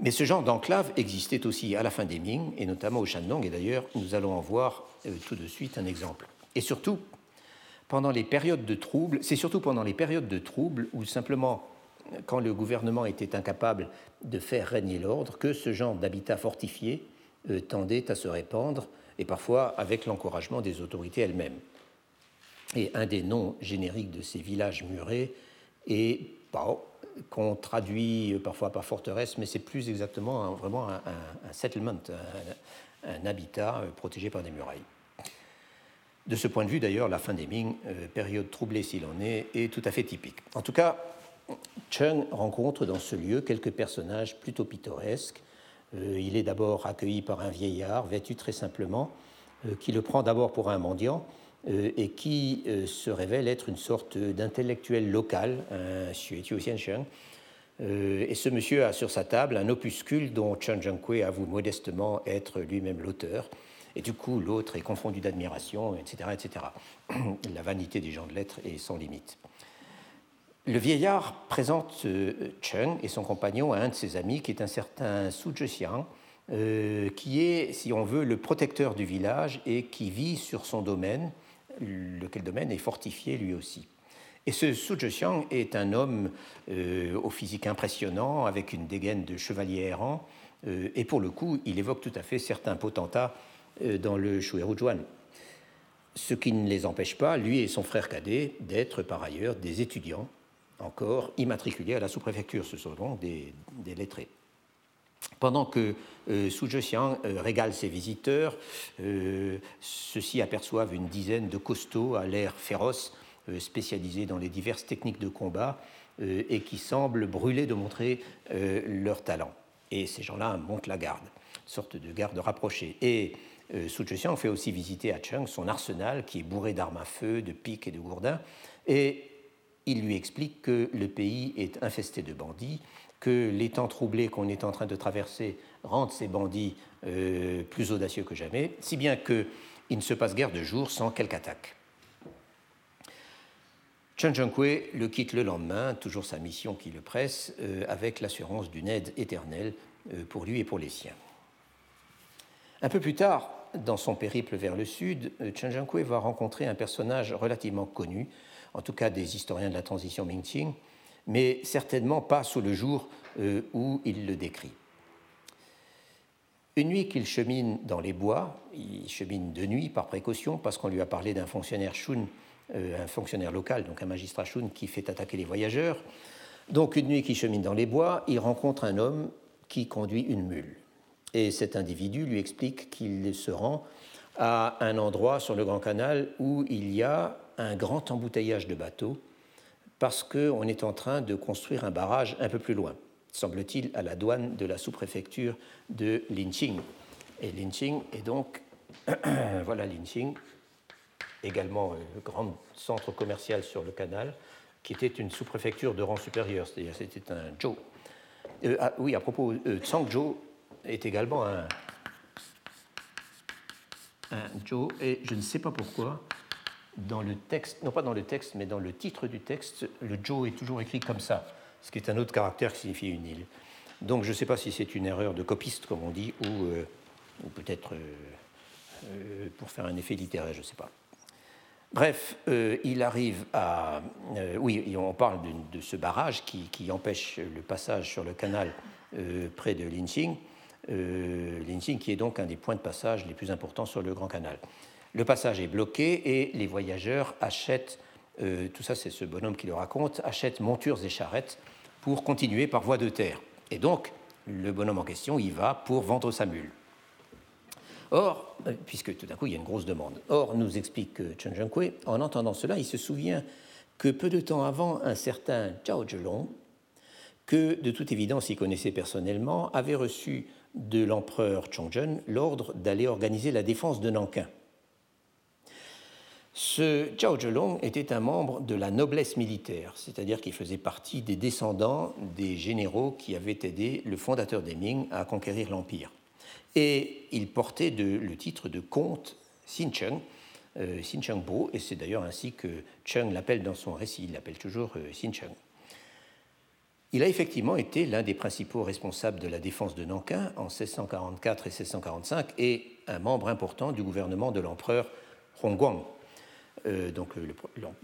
Mais ce genre d'enclave existait aussi à la fin des Ming, et notamment au Shandong, et d'ailleurs nous allons en voir euh, tout de suite un exemple. Et surtout, pendant les périodes de troubles, c'est surtout pendant les périodes de troubles où simplement quand le gouvernement était incapable de faire régner l'ordre, que ce genre d'habitat fortifié tendait à se répandre et parfois avec l'encouragement des autorités elles-mêmes. Et un des noms génériques de ces villages murés est qu'on traduit parfois par forteresse, mais c'est plus exactement vraiment un, settlement, un, habitat euh, protégé par des murailles. De ce point de vue, d'ailleurs, la fin des Ming, euh, période troublée s'il en est, est tout à fait typique. En tout cas, Cheng rencontre dans ce lieu quelques personnages plutôt pittoresques euh, il est d'abord accueilli par un vieillard vêtu très simplement, euh, qui le prend d'abord pour un mendiant et qui se révèle être une sorte d'intellectuel local, un Xue Xiansheng. Et ce monsieur a sur sa table un opuscule dont Chen Zhengkui avoue modestement être lui-même l'auteur. Et du coup, l'autre est confondu d'admiration, etc., etc. La vanité des gens de lettres est sans limite. Le vieillard présente euh, Chen et son compagnon à un de ses amis, qui est un certain Su Zhexiang, qui est, si on veut, le protecteur du village et qui vit sur son domaine, lequel domaine est fortifié lui aussi. Et ce Su Zhexiang est un homme au physique impressionnant, avec une dégaine de chevalier errant, et pour le coup, il évoque tout à fait certains potentats dans le Shueru-Zhuan ce qui ne les empêche pas, lui et son frère cadet, d'être par ailleurs des étudiants encore immatriculés à la sous-préfecture. Ce sont donc des, lettrés. Pendant que euh, Su Zhexiang euh, régale ses visiteurs, euh, ceux-ci aperçoivent une dizaine de costauds à l'air féroce, euh, spécialisés dans les diverses techniques de combat et qui semblent brûler de montrer leur talent. Et ces gens-là montent la garde, sorte de garde rapprochée. Et euh, Su fait aussi visiter à Cheng son arsenal qui est bourré d'armes à feu, de piques et de gourdins, et il lui explique que le pays est infesté de bandits, que les temps troublés qu'on est en train de traverser rendent ces bandits euh, plus audacieux que jamais, si bien qu'il ne se passe guère de jour sans quelque attaque. Chen Zhenghui le quitte le lendemain, toujours sa mission qui le presse, euh, avec l'assurance d'une aide éternelle pour lui et pour les siens. Un peu plus tard, dans son périple vers le sud, Chen Zhenghui va rencontrer un personnage relativement connu, en tout cas des historiens de la transition Mingqing, mais certainement pas sous le jour euh, où il le décrit. Une nuit qu'il chemine dans les bois, il chemine de nuit par précaution parce qu'on lui a parlé d'un fonctionnaire Shun, euh, un fonctionnaire local, donc un magistrat Shun qui fait attaquer les voyageurs. Donc une nuit qu'il chemine dans les bois, il rencontre un homme qui conduit une mule. Et cet individu lui explique qu'il se rend à un endroit sur le Grand Canal où il y a un grand embouteillage de bateaux parce qu'on est en train de construire un barrage un peu plus loin, semble-t-il, à la douane de la sous-préfecture de Linqing. Et Linqing est donc, voilà Linqing, également le euh, grand centre commercial sur le canal, qui était une sous-préfecture de rang supérieur, c'est-à-dire c'était un Zhou. Euh, ah, oui, à propos, euh, Changzhou est également un, un Joe, et je ne sais pas pourquoi, dans le texte, non pas dans le texte, mais dans le titre du texte, le Joe est toujours écrit comme ça, ce qui est un autre caractère qui signifie une île. Donc je ne sais pas si c'est une erreur de copiste, comme on dit, ou, euh, ou peut-être euh, euh, pour faire un effet littéraire, je ne sais pas. Bref, il arrive à... oui, on parle de, ce barrage qui, qui, empêche le passage sur le canal près de Linxing euh, qui est donc un des points de passage les plus importants sur le Grand Canal. Le passage est bloqué et les voyageurs achètent, euh, tout ça c'est ce bonhomme qui le raconte, achètent montures et charrettes pour continuer par voie de terre. Et donc, le bonhomme en question y va pour vendre sa mule. Or, euh, puisque tout d'un coup il y a une grosse demande, or, nous explique Chen Zhenghui, en entendant cela, il se souvient que peu de temps avant, un certain Zhao Zhelong, que de toute évidence il connaissait personnellement, avait reçu de l'empereur Chongzhen l'ordre d'aller organiser la défense de Nankin. Ce Zhao Zhelong était un membre de la noblesse militaire, c'est-à-dire qu'il faisait partie des descendants des généraux qui avaient aidé le fondateur des Ming à conquérir l'empire. Et il portait le titre de comte Xincheng, euh, Bo, et c'est d'ailleurs ainsi que Cheng l'appelle dans son récit, il l'appelle toujours euh, Xincheng. Il a effectivement été l'un des principaux responsables de la défense de Nankin en 1644 et 1645 et un membre important du gouvernement de l'empereur Hongguang, euh, donc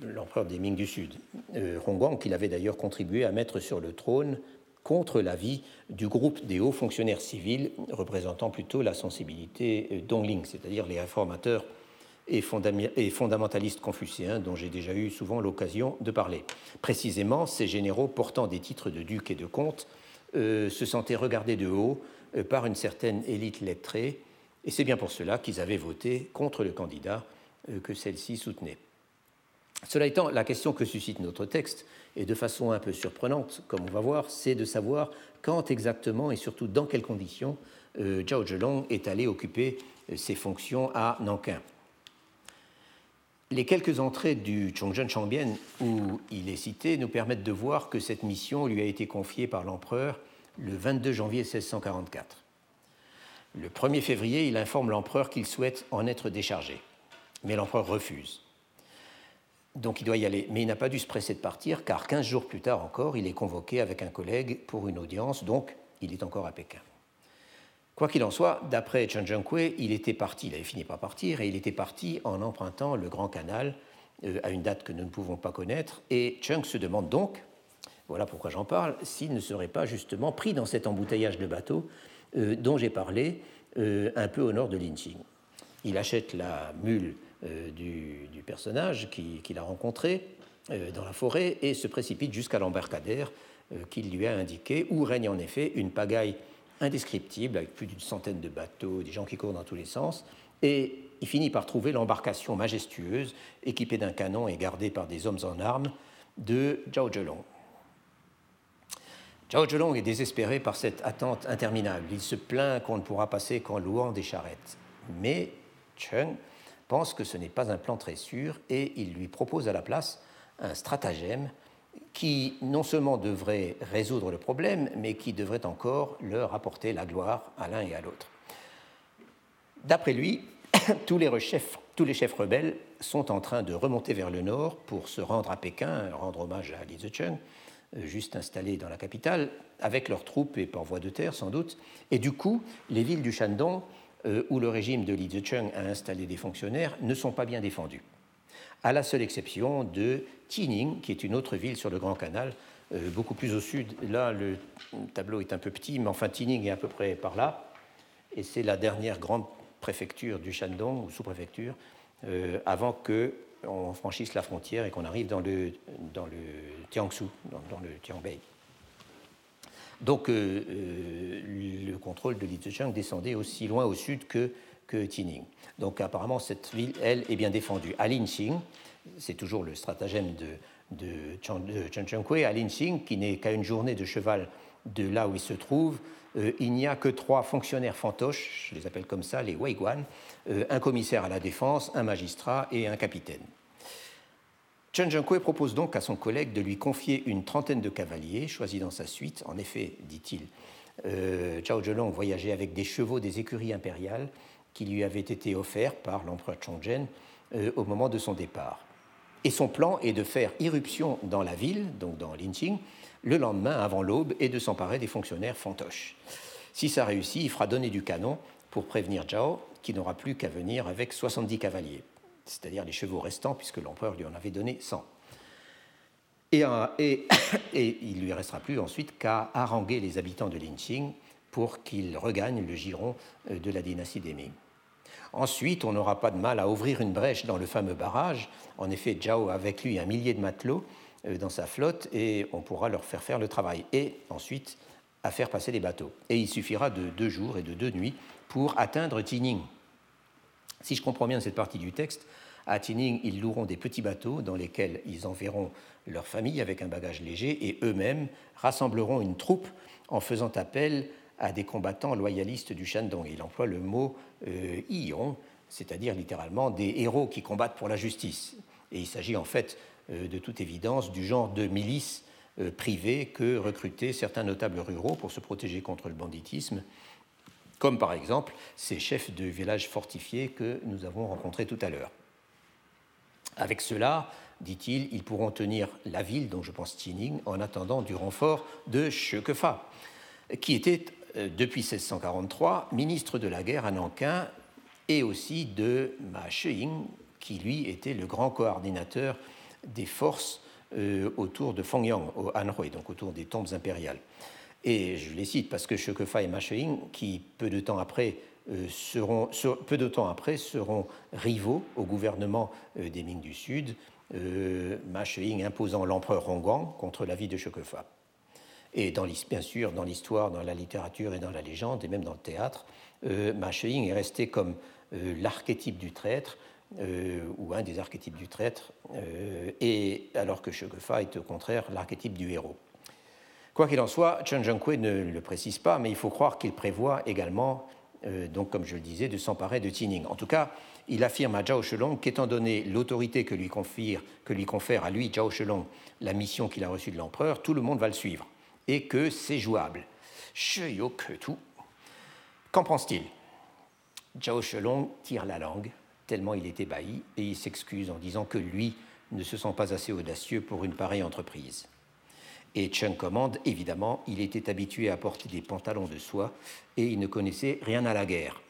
l'empereur des Ming du Sud. Euh, Hongguang, qu'il avait d'ailleurs contribué à mettre sur le trône contre l'avis du groupe des hauts fonctionnaires civils représentant plutôt la sensibilité euh, Dongling, c'est-à-dire les réformateurs et, fondamentalistes confucéens dont j'ai déjà eu souvent l'occasion de parler. Précisément, ces généraux portant des titres de duc et de comte euh, se sentaient regardés de haut euh, par une certaine élite lettrée, et c'est bien pour cela qu'ils avaient voté contre le candidat euh, que celle-ci soutenait. Cela étant, la question que suscite notre texte, et de façon un peu surprenante, comme on va voir, c'est de savoir quand exactement et surtout dans quelles conditions Zhao Zhelong est allé occuper ses fonctions à Nankin. Les quelques entrées du Chongzhen Changbian où il est cité nous permettent de voir que cette mission lui a été confiée par l'empereur le 22 janvier 1644. Le 1er février, il informe l'empereur qu'il souhaite en être déchargé, mais l'empereur refuse. Donc il doit y aller, mais il n'a pas dû se presser de partir, car 15 jours plus tard encore, il est convoqué avec un collègue pour une audience, donc il est encore à Pékin. Quoi qu'il en soit, d'après Chen Zhenghui, il était parti, il avait fini par partir, et il était parti en empruntant le Grand Canal euh, à une date que nous ne pouvons pas connaître. Et Cheng se demande donc, voilà pourquoi j'en parle, s'il ne serait pas justement pris dans cet embouteillage de bateaux euh, dont j'ai parlé euh, un peu au nord de Linqing. Il achète la mule du, personnage qu'il a rencontré dans la forêt et se précipite jusqu'à l'embarcadère qu'il lui a indiqué, où règne en effet une pagaille indescriptible, avec plus d'une centaine de bateaux, des gens qui courent dans tous les sens, et il finit par trouver l'embarcation majestueuse, équipée d'un canon et gardée par des hommes en armes, de Zhao Zhelong. Zhao Zhelong est désespéré par cette attente interminable. Il se plaint qu'on ne pourra passer qu'en louant des charrettes. Mais Cheng pense que ce n'est pas un plan très sûr et il lui propose à la place un stratagème qui non seulement devrait résoudre le problème, mais qui devrait encore leur apporter la gloire à l'un et à l'autre. D'après lui, tous les, chefs, tous les chefs rebelles sont en train de remonter vers le nord pour se rendre à Pékin, rendre hommage à Li Zicheng, euh, juste installé dans la capitale, avec leurs troupes et par voie de terre sans doute. Et du coup, les villes du Shandong, euh, où le régime de Li Zicheng a installé des fonctionnaires, ne sont pas bien défendues à la seule exception de Tining, qui est une autre ville sur le Grand Canal, euh, beaucoup plus au sud. Là, le tableau est un peu petit, mais enfin, Tining est à peu près par là. Et c'est la dernière grande préfecture du Shandong, ou sous-préfecture, euh, avant qu'on franchisse la frontière et qu'on arrive dans le, dans le Jiangsu, dans, le Tianbei. Donc, euh, le contrôle de Lizicheng descendait aussi loin au sud que que. Donc apparemment, cette ville, elle, est bien défendue. À Linxing, c'est toujours le stratagème de, Chen Chenghui, à Linxing, qui n'est qu'à une journée de cheval de là où il se trouve, euh, il n'y a que trois fonctionnaires fantoches, je les appelle comme ça, les Weiguan, euh, un commissaire à la défense, un magistrat et un capitaine. Chen Zhenghui propose donc à son collègue de lui confier une trentaine de cavaliers choisis dans sa suite. En effet, dit-il, euh, Zhao voyageait avec des chevaux des écuries impériales qui lui avait été offert par l'empereur Chongzhen euh, au moment de son départ. Et son plan est de faire irruption dans la ville, donc dans Linqing, le lendemain avant l'aube et de s'emparer des fonctionnaires fantoches. Si ça réussit, il fera donner du canon pour prévenir Zhao, qui n'aura plus qu'à venir avec 70 cavaliers, c'est-à-dire les chevaux restants, puisque l'empereur lui en avait donné 100. Et, et, et il lui restera plus ensuite qu'à haranguer les habitants de Linqing pour qu'ils regagnent le giron euh, de la dynastie des Ming. Ensuite, on n'aura pas de mal à ouvrir une brèche dans le fameux barrage. En effet, Zhao a avec lui un millier de matelots euh, dans sa flotte et on pourra leur faire faire le travail. Et ensuite, à faire passer les bateaux. Et il suffira de deux jours et de deux nuits pour atteindre Tining. Si je comprends bien cette partie du texte, à Tining, ils loueront des petits bateaux dans lesquels ils enverront leur famille avec un bagage léger et eux-mêmes rassembleront une troupe en faisant appel à des combattants loyalistes du Shandong. Il emploie le mot euh, c'est-à-dire littéralement des héros qui combattent pour la justice. Et il s'agit en fait, euh, de toute évidence, du genre de milice euh, privée que recrutaient certains notables ruraux pour se protéger contre le banditisme, comme par exemple ces chefs de villages fortifiés que nous avons rencontrés tout à l'heure. Avec cela, dit-il, ils pourront tenir la ville, dont je pense Tining, en attendant du renfort de Shekefa, qui était depuis 1643 ministre de la guerre à Nankin et aussi de Ma Shiying, qui lui était le grand coordinateur des forces euh, autour de Fongyang, au Anhui, donc autour des tombes impériales. Et je les cite parce que Shekefa et Ma Shiying, qui peu de temps après euh, seront, peu de temps après seront rivaux au gouvernement des Ming du Sud, Ma Shiying imposant l'empereur Hongguang contre l'avis de Shekefa. Et bien sûr, dans l'histoire, dans la littérature et dans la légende, et même dans le théâtre, euh, Ma est resté comme euh, l'archétype du traître, euh, ou un des archétypes du traître, euh, et alors que Shogufa est au contraire l'archétype du héros. Quoi qu'il en soit, Chen Zhenghui ne le précise pas, mais il faut croire qu'il prévoit également, donc comme je le disais, de s'emparer de Tining. En tout cas, il affirme à Zhao Shelong qu'étant donné l'autorité que que lui confère à lui, Zhao Shelong, la mission qu'il a reçue de l'empereur, tout le monde va le suivre et que c'est jouable. Qu'en pense-t-il? Zhao Shelong tire la langue, tellement il est ébahi, et il s'excuse en disant que lui ne se sent pas assez audacieux pour une pareille entreprise. Et Cheng commande, évidemment, il était habitué à porter des pantalons de soie et il ne connaissait rien à la guerre.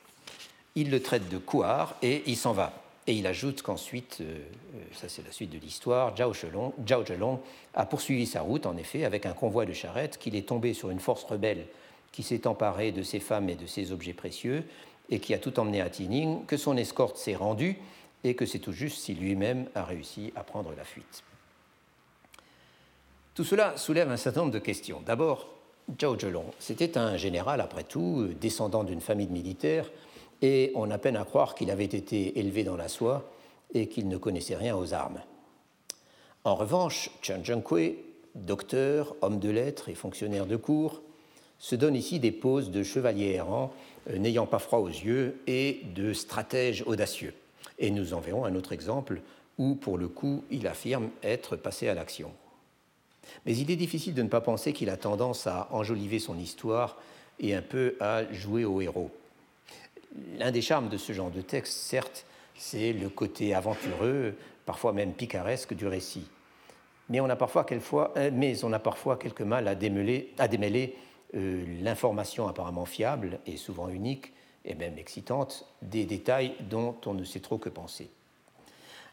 Il le traite de couard et il s'en va. Et il ajoute qu'ensuite, euh, euh, ça c'est la suite de l'histoire, Zhao Zhelong a poursuivi sa route, en effet, avec un convoi de charrettes, qu'il est tombé sur une force rebelle qui s'est emparée de ses femmes et de ses objets précieux, et qui a tout emmené à Tining, que son escorte s'est rendue, et que c'est tout juste si lui-même a réussi à prendre la fuite. Tout cela soulève un certain nombre de questions. D'abord, Zhao Zhelong, c'était un général, après tout, descendant d'une famille de militaires, et on a peine à croire qu'il avait été élevé dans la soie et qu'il ne connaissait rien aux armes. En revanche, Chen Zhengkui, docteur, homme de lettres et fonctionnaire de cour, se donne ici des poses de chevalier errant, euh, n'ayant pas froid aux yeux, et de stratège audacieux. Et nous en verrons un autre exemple où, pour le coup, il affirme être passé à l'action. Mais il est difficile de ne pas penser qu'il a tendance à enjoliver son histoire et un peu à jouer au héros. L'un des charmes de ce genre de texte, certes, c'est le côté aventureux, parfois même picaresque du récit. Mais on a parfois, euh, mais on a parfois quelque mal à démêler, à démêler euh, l'information apparemment fiable et souvent unique et même excitante des détails dont on ne sait trop que penser.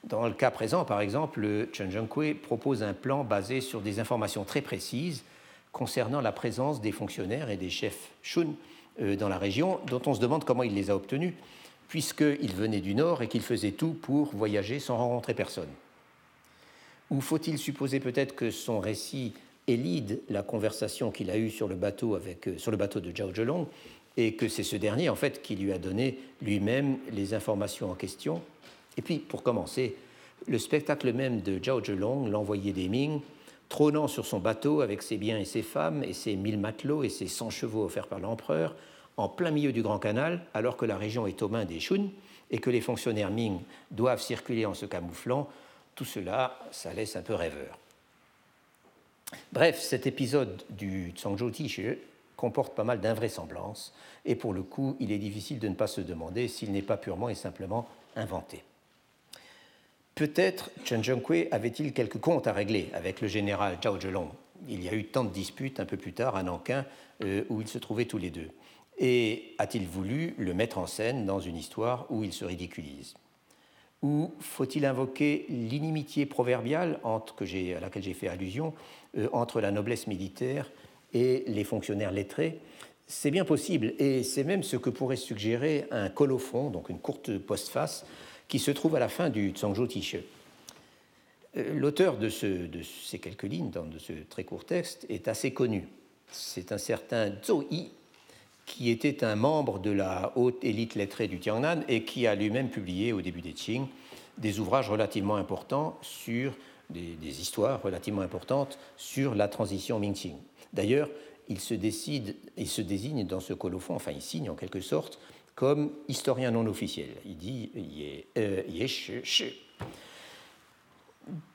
Dans le cas présent, par exemple, Chen Zhengkui propose un plan basé sur des informations très précises concernant la présence des fonctionnaires et des chefs Shun dans la région, dont on se demande comment il les a obtenus, puisqu'il venait du Nord et qu'il faisait tout pour voyager sans rencontrer personne. Ou faut-il supposer peut-être que son récit élide la conversation qu'il a eue sur le bateau, avec, euh, sur le bateau de Zhao Zhelong, et que c'est ce dernier, en fait, qui lui a donné lui-même les informations en question? Et puis, pour commencer, le spectacle même de Zhao Zhelong, l'envoyé des Ming, trônant sur son bateau avec ses biens et ses femmes et ses mille matelots et ses cent chevaux offerts par l'empereur, en plein milieu du Grand Canal, alors que la région est aux mains des Shun et que les fonctionnaires Ming doivent circuler en se camouflant, tout cela, ça laisse un peu rêveur. Bref, cet épisode du Tsangzhou Tishi comporte pas mal d'invraisemblances, et pour le coup, il est difficile de ne pas se demander s'il n'est pas purement et simplement inventé. Peut-être Chen Zhengkui avait-il quelques comptes à régler avec le général Zhao Zhelong. Il y a eu tant de disputes un peu plus tard à Nankin euh, où ils se trouvaient tous les deux. Et a-t-il voulu le mettre en scène dans une histoire où il se ridiculise? Ou faut-il invoquer l'inimitié proverbiale que à laquelle j'ai fait allusion euh, entre la noblesse militaire et les fonctionnaires lettrés? C'est bien possible, et c'est même ce que pourrait suggérer un colophon, donc une courte postface, qui se trouve à la fin du Tsangzhou Tiche. Euh, l'auteur de, ces quelques lignes, de ce très court texte, est assez connu. C'est un certain Zhou Yi, qui était un membre de la haute élite lettrée du Tiangnan et qui a lui-même publié au début des Qing des ouvrages relativement importants sur des, histoires relativement importantes sur la transition Ming-Qing. D'ailleurs, il se décide et se désigne dans ce colophon, enfin il signe en quelque sorte comme historien non officiel. Il dit Ye Shi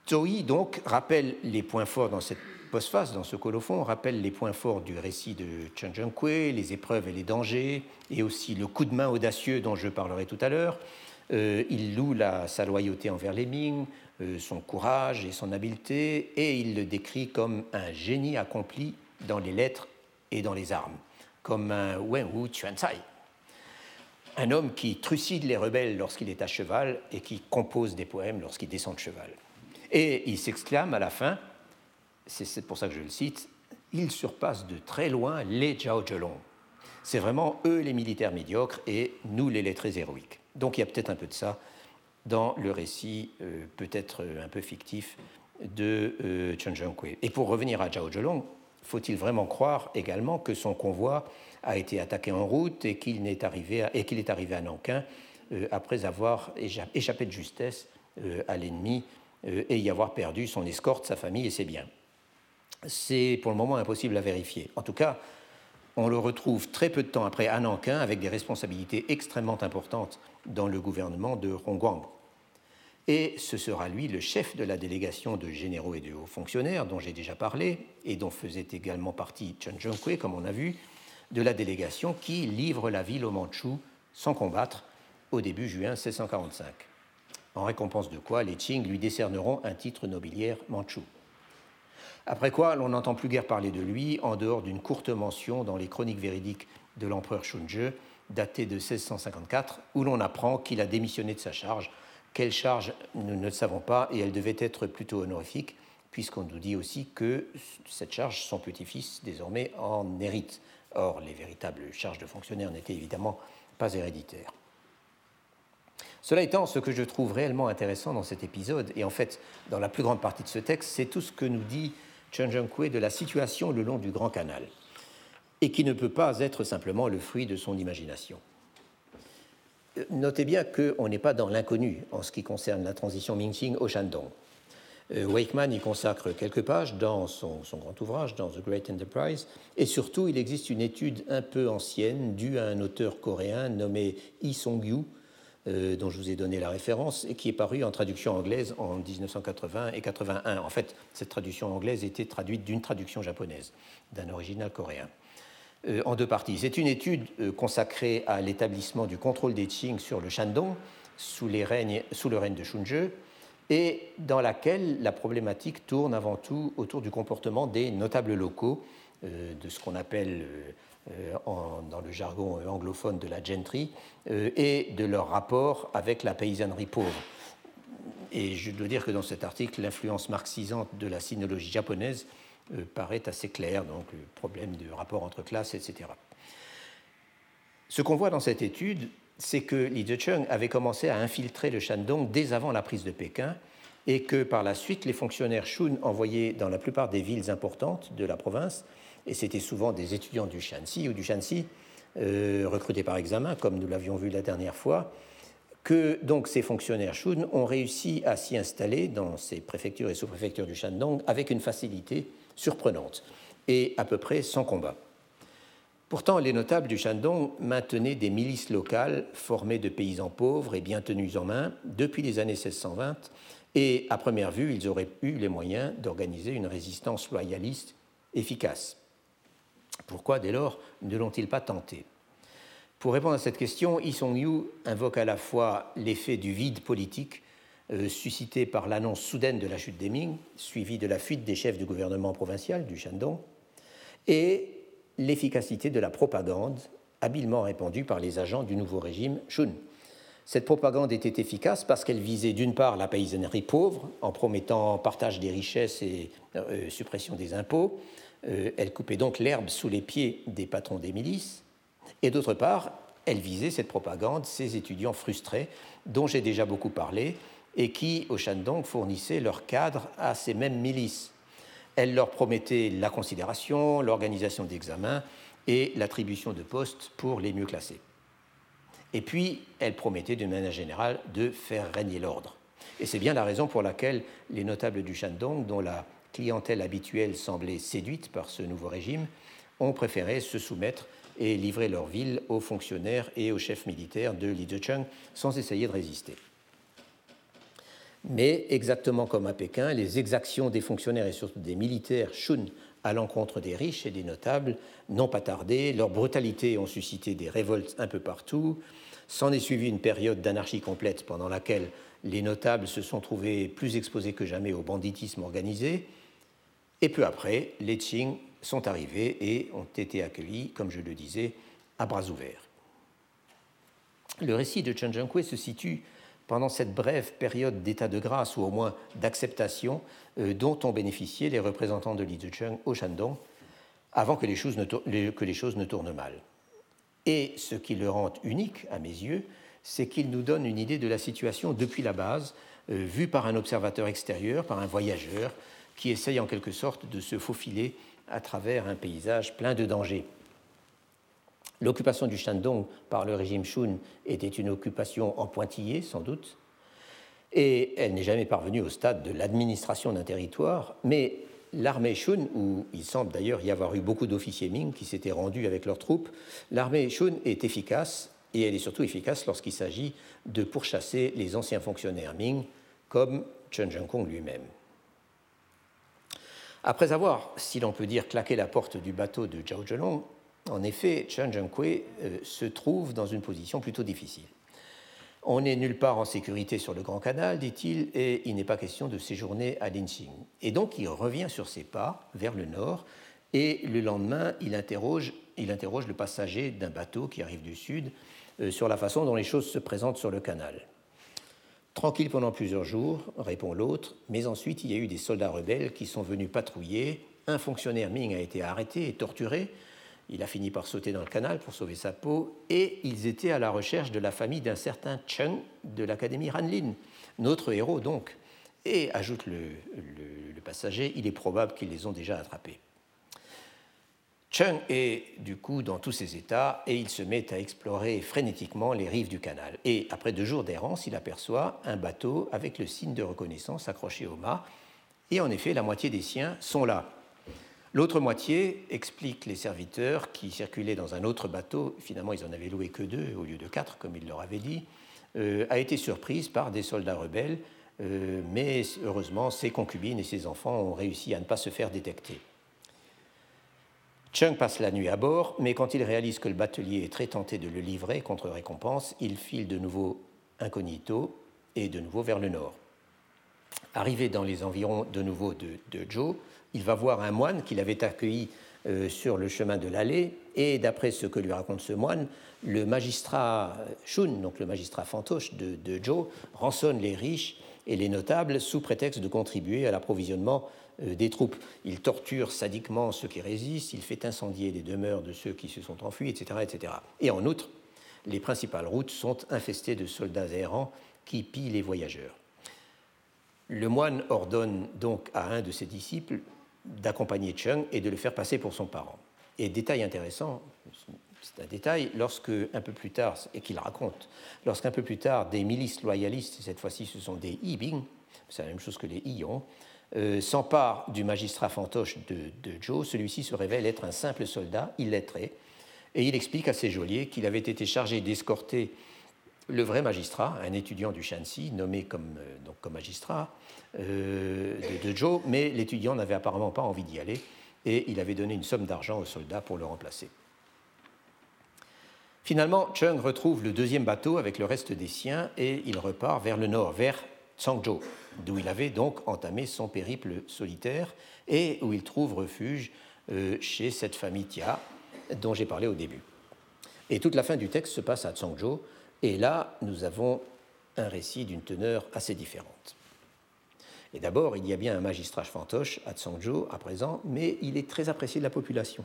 Zhou donc rappelle les points forts dans cette postface, dans ce colophon, rappelle les points forts du récit de Chen Zhengkui, les épreuves et les dangers, et aussi le coup de main audacieux dont je parlerai tout à l'heure. Euh, il loue sa loyauté envers les Ming, euh, son courage et son habileté, et il le décrit comme un génie accompli dans les lettres et dans les armes, comme un Wen Wu Chuancai, un homme qui trucide les rebelles lorsqu'il est à cheval et qui compose des poèmes lorsqu'il descend de cheval. Et il s'exclame à la fin, c'est pour ça que je le cite, il surpasse de très loin les Zhao Zhelong. C'est vraiment eux les militaires médiocres et nous les lettrés héroïques. Donc il y a peut-être un peu de ça dans le récit, euh, peut-être un peu fictif, de euh, Chen Zhengkui. Et pour revenir à Zhao Zhelong, faut-il vraiment croire également que son convoi a été attaqué en route et qu'il est est arrivé à Nankin euh, après avoir échappé de justesse euh, à l'ennemi euh, et y avoir perdu son escorte, sa famille et ses biens? C'est pour le moment impossible à vérifier. En tout cas, on le retrouve très peu de temps après à Nankin avec des responsabilités extrêmement importantes dans le gouvernement de Hongguang. Et ce sera lui le chef de la délégation de généraux et de hauts fonctionnaires dont j'ai déjà parlé et dont faisait également partie Chen Zhengkui, comme on a vu, de la délégation qui livre la ville aux Mandchous sans combattre au début juin 1645. En récompense de quoi, les Qing lui décerneront un titre nobiliaire mandchou. Après quoi, l'on n'entend plus guère parler de lui en dehors d'une courte mention dans les chroniques véridiques de l'empereur Shunje, datées de 1654, où l'on apprend qu'il a démissionné de sa charge. Quelle charge, nous ne le savons pas, et elle devait être plutôt honorifique, puisqu'on nous dit aussi que cette charge, son petit-fils, désormais, en hérite. Or, les véritables charges de fonctionnaire n'étaient évidemment pas héréditaires. Cela étant, ce que je trouve réellement intéressant dans cet épisode, et en fait dans la plus grande partie de ce texte, c'est tout ce que nous dit Chen de la situation le long du Grand Canal, et qui ne peut pas être simplement le fruit de son imagination. Euh, notez bien qu'on n'est pas dans l'inconnu en ce qui concerne la transition Mingqing au Shandong. Euh, Wakeman y consacre quelques pages dans son, son, grand ouvrage, dans The Great Enterprise, et surtout il existe une étude un peu ancienne due à un auteur coréen nommé Yi Song-yu, euh, dont je vous ai donné la référence, et qui est paru en traduction anglaise en 1980 et 81. En fait, cette traduction anglaise était traduite d'une traduction japonaise, d'un original coréen, euh, en deux parties. C'est une étude euh, consacrée à l'établissement du contrôle des Qing sur le Shandong sous, le règne de Shunje, et dans laquelle la problématique tourne avant tout autour du comportement des notables locaux, de ce qu'on appelle euh, dans le jargon anglophone de la gentry, euh, et de leur rapport avec la paysannerie pauvre. Et je dois dire que dans cet article, l'influence marxisante de la sinologie japonaise euh, paraît assez claire, donc le problème de rapport entre classes, etc. Ce qu'on voit dans cette étude, c'est que Li Zecheng avait commencé à infiltrer le Shandong dès avant la prise de Pékin et que par la suite, les fonctionnaires Shun envoyés dans la plupart des villes importantes de la province et c'était souvent des étudiants du Shanxi ou du Shanxi, euh, recrutés par examen, comme nous l'avions vu la dernière fois, que donc ces fonctionnaires Shun ont réussi à s'y installer dans ces préfectures et sous-préfectures du Shandong avec une facilité surprenante et à peu près sans combat. Pourtant, les notables du Shandong maintenaient des milices locales formées de paysans pauvres et bien tenus en main depuis les années 1620, et à première vue, ils auraient eu les moyens d'organiser une résistance loyaliste efficace. Pourquoi, dès lors, ne l'ont-ils pas tenté? Pour répondre à cette question, Yi Song-yu invoque à la fois l'effet du vide politique euh, suscité par l'annonce soudaine de la chute des Ming, suivie de la fuite des chefs du gouvernement provincial du Shandong, et l'efficacité de la propagande habilement répandue par les agents du nouveau régime Shun. Cette propagande était efficace parce qu'elle visait d'une part la paysannerie pauvre en promettant partage des richesses et euh, suppression des impôts, euh, elle coupait donc l'herbe sous les pieds des patrons des milices, et d'autre part, elle visait cette propagande ces étudiants frustrés dont j'ai déjà beaucoup parlé et qui, au Shandong, fournissaient leur cadre à ces mêmes milices. Elle leur promettait la considération, l'organisation d'examens et l'attribution de postes pour les mieux classés. Et puis, elle promettait d'une manière générale de faire régner l'ordre. Et c'est bien la raison pour laquelle les notables du Shandong, dont la clientèle habituelle semblait séduite par ce nouveau régime, ont préféré se soumettre et livrer leur ville aux fonctionnaires et aux chefs militaires de Li Zhecheng sans essayer de résister. Mais exactement comme à Pékin, les exactions des fonctionnaires et surtout des militaires Shun à l'encontre des riches et des notables n'ont pas tardé, leur brutalité ont suscité des révoltes un peu partout, s'en est suivi une période d'anarchie complète pendant laquelle les notables se sont trouvés plus exposés que jamais au banditisme organisé, et peu après, les Qing sont arrivés et ont été accueillis, comme je le disais, à bras ouverts. Le récit de Chen Zhenghui se situe pendant cette brève période d'état de grâce ou au moins d'acceptation euh, dont ont bénéficié les représentants de Li Zicheng au Shandong avant que les, choses ne que les choses ne tournent mal. Et ce qui le rend unique, à mes yeux, c'est qu'il nous donne une idée de la situation depuis la base, euh, vue par un observateur extérieur, par un voyageur, qui essaye en quelque sorte de se faufiler à travers un paysage plein de dangers. L'occupation du Shandong par le régime Shun était une occupation en pointillé, sans doute, et elle n'est jamais parvenue au stade de l'administration d'un territoire, mais l'armée Shun, où il semble d'ailleurs y avoir eu beaucoup d'officiers Ming qui s'étaient rendus avec leurs troupes, l'armée Shun est efficace, et elle est surtout efficace lorsqu'il s'agit de pourchasser les anciens fonctionnaires Ming, comme Chen Zhengkong lui-même. Après avoir, si l'on peut dire, claqué la porte du bateau de Zhao Zhelong, en effet, Chen Zhenghui euh, se trouve dans une position plutôt difficile. On n'est nulle part en sécurité sur le Grand Canal, dit-il, et il n'est pas question de séjourner à Linxing. Et donc il revient sur ses pas vers le nord, et le lendemain, il interroge, il interroge le passager d'un bateau qui arrive du sud euh, sur la façon dont les choses se présentent sur le canal. Tranquille pendant plusieurs jours, répond l'autre, mais ensuite il y a eu des soldats rebelles qui sont venus patrouiller. Un fonctionnaire Ming a été arrêté et torturé. Il a fini par sauter dans le canal pour sauver sa peau. Et ils étaient à la recherche de la famille d'un certain Cheng de l'Académie Hanlin, notre héros donc. Et, ajoute le, le passager, il est probable qu'ils les ont déjà attrapés. Chung est du coup dans tous ses états et il se met à explorer frénétiquement les rives du canal. Et après deux jours d'errance, il aperçoit un bateau avec le signe de reconnaissance accroché au mât. Et en effet, la moitié des siens sont là. L'autre moitié, explique les serviteurs qui circulaient dans un autre bateau, finalement ils en avaient loué que deux au lieu de quatre, comme il leur avait dit, euh, a été surprise par des soldats rebelles, euh, mais heureusement ses concubines et ses enfants ont réussi à ne pas se faire détecter. Chung passe la nuit à bord, mais quand il réalise que le batelier est très tenté de le livrer contre récompense, il file de nouveau incognito et de nouveau vers le nord. Arrivé dans les environs de nouveau de, Joe, il va voir un moine qu'il avait accueilli euh, sur le chemin de l'allée, et d'après ce que lui raconte ce moine, le magistrat Shun, donc le magistrat fantoche de, de Joe, rançonne les riches et les notables sous prétexte de contribuer à l'approvisionnement des troupes. Il torture sadiquement ceux qui résistent, il fait incendier les demeures de ceux qui se sont enfuis, etc. etc. Et en outre, les principales routes sont infestées de soldats errants qui pillent les voyageurs. Le moine ordonne donc à un de ses disciples d'accompagner Chung et de le faire passer pour son parent. Et détail intéressant, c'est un détail, lorsque un peu plus tard, et qu'il raconte, lorsqu'un peu plus tard des milices loyalistes, cette fois-ci ce sont des Ibing, c'est la même chose que les Ions, euh, s'empare du magistrat fantoche de, Joe, celui-ci se révèle être un simple soldat illettré, et il explique à ses geôliers qu'il avait été chargé d'escorter le vrai magistrat, un étudiant du Shanxi, nommé comme, euh, magistrat euh, de, Joe, mais l'étudiant n'avait apparemment pas envie d'y aller, et il avait donné une somme d'argent au soldat pour le remplacer. Finalement, Chung retrouve le deuxième bateau avec le reste des siens et il repart vers le nord, vers Tsangzhou, d'où il avait donc entamé son périple solitaire et où il trouve refuge euh, chez cette famille Tia dont j'ai parlé au début. Et toute la fin du texte se passe à Tsangzhou, et là nous avons un récit d'une teneur assez différente. Et d'abord, il y a bien un magistrat fantoche à Tsangzhou à présent, mais il est très apprécié de la population.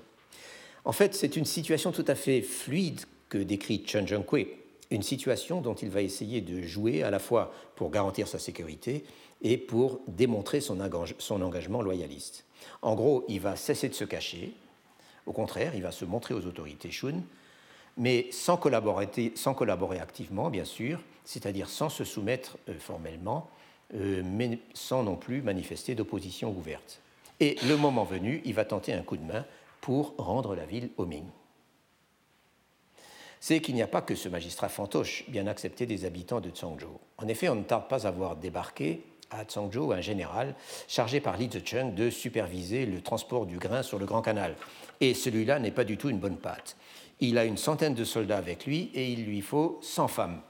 En fait, c'est une situation tout à fait fluide que décrit Chen Zhengkui, une situation dont il va essayer de jouer à la fois pour garantir sa sécurité et pour démontrer son, engagement loyaliste. En gros, il va cesser de se cacher, au contraire, il va se montrer aux autorités Shun, mais sans collaborer, activement, bien sûr, c'est-à-dire sans se soumettre euh, formellement, euh, mais sans non plus manifester d'opposition ouverte. Et le moment venu, il va tenter un coup de main pour rendre la ville au Ming c'est qu'il n'y a pas que ce magistrat fantoche bien accepté des habitants de Tsangzhou. En effet, on ne tarde pas à voir débarquer à Tsangzhou un général chargé par Li Zicheng de superviser le transport du grain sur le Grand Canal. Et celui-là n'est pas du tout une bonne pâte. Il a une centaine de soldats avec lui et il lui faut 100 femmes,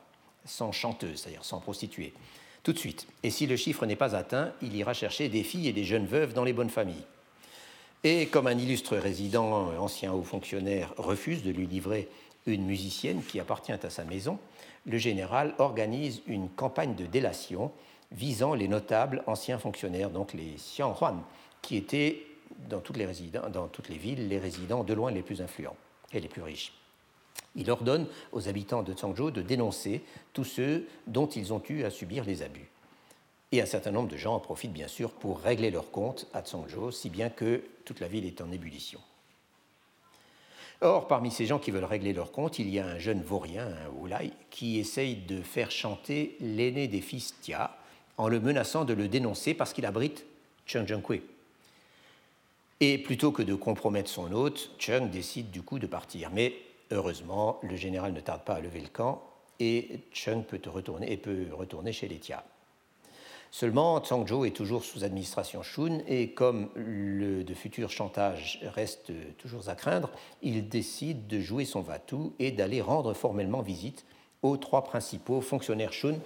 100 chanteuses, c'est-à-dire 100 prostituées, tout de suite. Et si le chiffre n'est pas atteint, il ira chercher des filles et des jeunes veuves dans les bonnes familles. Et comme un illustre résident, ancien haut fonctionnaire, refuse de lui livrer une musicienne qui appartient à sa maison, le général organise une campagne de délation visant les notables anciens fonctionnaires, donc les Xianhuan, qui étaient dans toutes, les dans toutes les villes les résidents de loin les plus influents et les plus riches. Il ordonne aux habitants de Tsangzhou de dénoncer tous ceux dont ils ont eu à subir les abus. Et un certain nombre de gens en profitent bien sûr pour régler leurs comptes à Tsangzhou, si bien que toute la ville est en ébullition. Or, parmi ces gens qui veulent régler leur compte, il y a un jeune vaurien, un Oulai, qui essaye de faire chanter l'aîné des fils Tia en le menaçant de le dénoncer parce qu'il abrite Cheng Zhengkui. Et plutôt que de compromettre son hôte, Cheng décide du coup de partir. Mais heureusement, le général ne tarde pas à lever le camp et Cheng peut retourner, et peut retourner chez les Tia. Seulement, Tsangzhou est toujours sous administration Shun et comme le de futur chantage reste toujours à craindre, il décide de jouer son vatou et d'aller rendre formellement visite aux trois principaux fonctionnaires Shun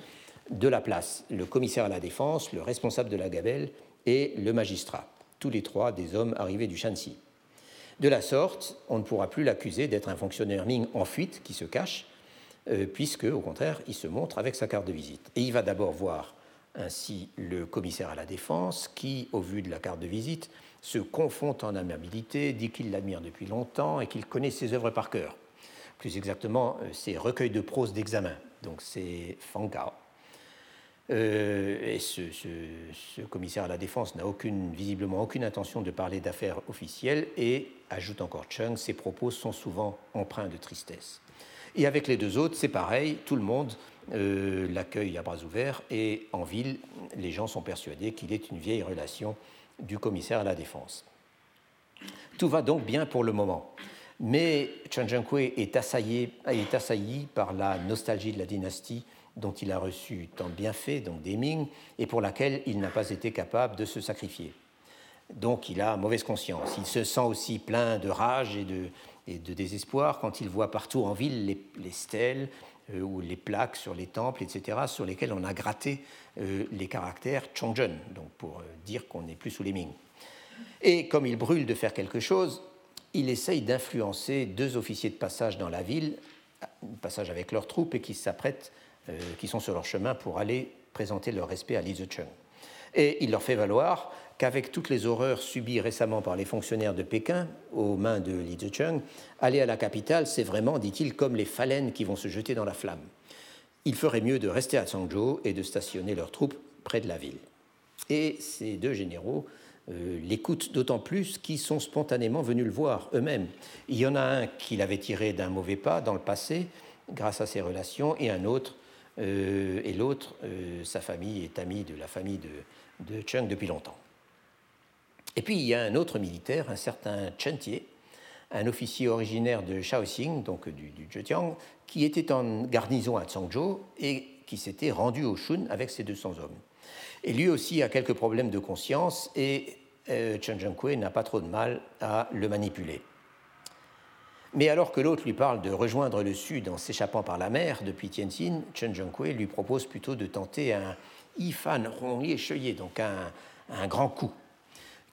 de la place, le commissaire à la défense, le responsable de la gabelle et le magistrat, tous les trois des hommes arrivés du Shanxi. De la sorte, on ne pourra plus l'accuser d'être un fonctionnaire Ming en fuite qui se cache, euh, puisque, au contraire, il se montre avec sa carte de visite. Et il va d'abord voir ainsi le commissaire à la défense, qui, au vu de la carte de visite, se confond en amabilité, dit qu'il l'admire depuis longtemps et qu'il connaît ses œuvres par cœur. Plus exactement, euh, ses recueils de prose d'examen, donc c'est Fangao. Euh, et ce, commissaire à la défense n'a visiblement aucune intention de parler d'affaires officielles et, ajoute encore Chung, ses propos sont souvent empreints de tristesse. Et avec les deux autres, c'est pareil, tout le monde euh, l'accueille à bras ouverts et en ville, les gens sont persuadés qu'il est une vieille relation du commissaire à la défense. Tout va donc bien pour le moment. Mais Chen Zhenghui est assailli, est assailli par la nostalgie de la dynastie dont il a reçu tant de bienfaits, donc des Ming, et pour laquelle il n'a pas été capable de se sacrifier. Donc il a mauvaise conscience. Il se sent aussi plein de rage et de, désespoir quand il voit partout en ville les, stèles ou les plaques sur les temples, etc., sur lesquelles on a gratté euh, les caractères Chongzhen, donc pour euh, dire qu'on n'est plus sous les Ming. Et comme il brûle de faire quelque chose, il essaye d'influencer deux officiers de passage dans la ville, passage avec leurs troupes, et qui s'apprêtent euh, qui sont sur leur chemin pour aller présenter leur respect à Li Zicheng. Et il leur fait valoir qu'avec toutes les horreurs subies récemment par les fonctionnaires de Pékin aux mains de Li Zicheng, aller à la capitale, c'est vraiment, dit-il, comme les phalènes qui vont se jeter dans la flamme. Il ferait mieux de rester à Changzhou et de stationner leurs troupes près de la ville. Et ces deux généraux euh, l'écoutent d'autant plus qu'ils sont spontanément venus le voir eux-mêmes. Il y en a un qui l'avait tiré d'un mauvais pas dans le passé, grâce à ses relations, et un autre euh, et l'autre, euh, sa famille est amie de la famille de, Chung depuis longtemps. Et puis il y a un autre militaire, un certain Chen Tie, un officier originaire de Shaoxing, donc du, Zhejiang, qui était en garnison à Changzhou et qui s'était rendu au Shun avec ses 200 hommes. Et lui aussi a quelques problèmes de conscience et euh, Chen Zhenghui n'a pas trop de mal à le manipuler. Mais alors que l'autre lui parle de rejoindre le sud en s'échappant par la mer depuis Tianjin, Chen Zhenghui lui propose plutôt de tenter un Yifan Rongye Cheye, donc un grand coup,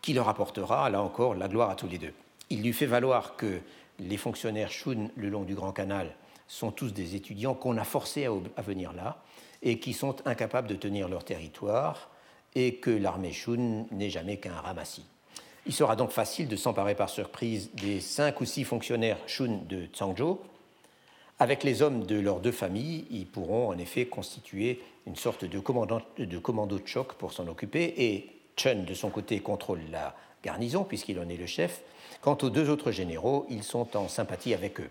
qui leur apportera, là encore, la gloire à tous les deux. Il lui fait valoir que les fonctionnaires Shun le long du Grand Canal sont tous des étudiants qu'on a forcés à, venir là et qui sont incapables de tenir leur territoire et que l'armée Shun n'est jamais qu'un ramassis. Il sera donc facile de s'emparer par surprise des cinq ou six fonctionnaires Shun de Changzhou. Avec les hommes de leurs deux familles, ils pourront en effet constituer une sorte de, de commando de choc pour s'en occuper et Chen, de son côté, contrôle la garnison puisqu'il en est le chef. Quant aux deux autres généraux, ils sont en sympathie avec eux.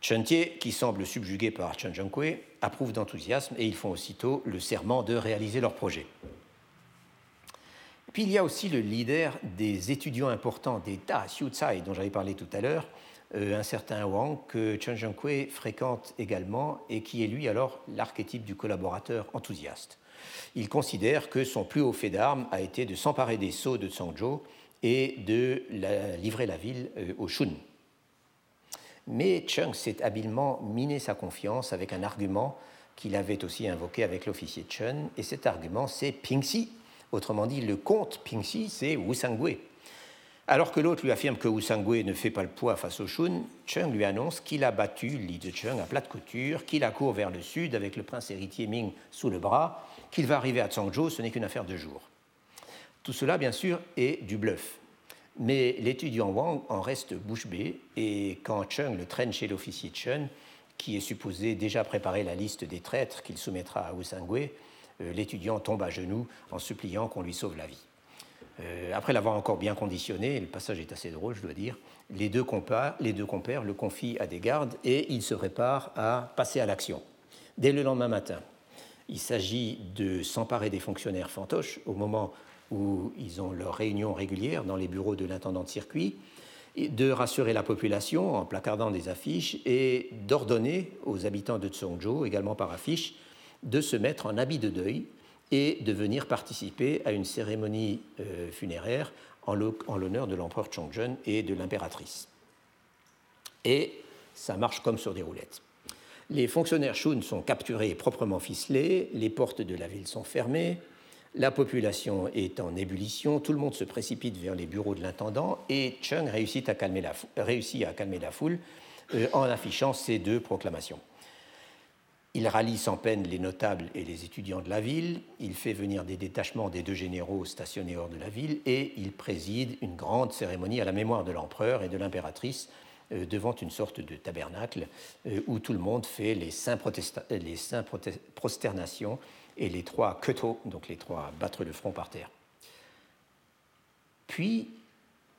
Chen Tie, qui semble subjugué par Chen Zhenghui, approuve d'enthousiasme et ils font aussitôt le serment de réaliser leur projet. Puis il y a aussi le leader des étudiants importants des Da Xiuzai dont j'avais parlé tout à l'heure, euh, un certain Wang que Chen Zhenghui fréquente également et qui est lui alors l'archétype du collaborateur enthousiaste. Il considère que son plus haut fait d'armes a été de s'emparer des sceaux de Changzhou et de livrer la ville euh, au Shun. Mais Cheng s'est habilement miné sa confiance avec un argument qu'il avait aussi invoqué avec l'officier Chen, et cet argument c'est Pingxi, Autrement dit, le comte Pingxi, c'est Wu Sangui. Alors que l'autre lui affirme que Wu Sangui ne fait pas le poids face au Shun, Cheng lui annonce qu'il a battu Li Zicheng à plate couture, qu'il accourt vers le sud avec le prince héritier Ming sous le bras, qu'il va arriver à Changzhou, ce n'est qu'une affaire de jour. Tout cela, bien sûr, est du bluff. Mais l'étudiant Wang en reste bouche bée, et quand Cheng le traîne chez l'officier Chen, qui est supposé déjà préparer la liste des traîtres qu'il soumettra à Wu Sangui, euh, l'étudiant tombe à genoux en suppliant qu'on lui sauve la vie. Euh, après l'avoir encore bien conditionné, le passage est assez drôle, je dois dire, les deux, compères, les deux compères le confient à des gardes et il se prépare à passer à l'action. Dès le lendemain matin, il s'agit de s'emparer des fonctionnaires fantoches au moment où ils ont leur réunion régulière dans les bureaux de l'intendant de circuit, de rassurer la population en placardant des affiches et d'ordonner aux habitants de Tsongzhou, également par affiche, de se mettre en habit de deuil et de venir participer à une cérémonie euh, funéraire en l'honneur de l'empereur Chongzhen et de l'impératrice. Et ça marche comme sur des roulettes. Les fonctionnaires Shun sont capturés et proprement ficelés, les portes de la ville sont fermées, la population est en ébullition, tout le monde se précipite vers les bureaux de l'intendant et Chung réussit à calmer la, foule euh, en affichant ces deux proclamations. Il rallie sans peine les notables et les étudiants de la ville, il fait venir des détachements des deux généraux stationnés hors de la ville et il préside une grande cérémonie à la mémoire de l'empereur et de l'impératrice devant une sorte de tabernacle euh, où tout le monde fait les saints, prosternations et les trois keto, donc les trois battre le front par terre. Puis,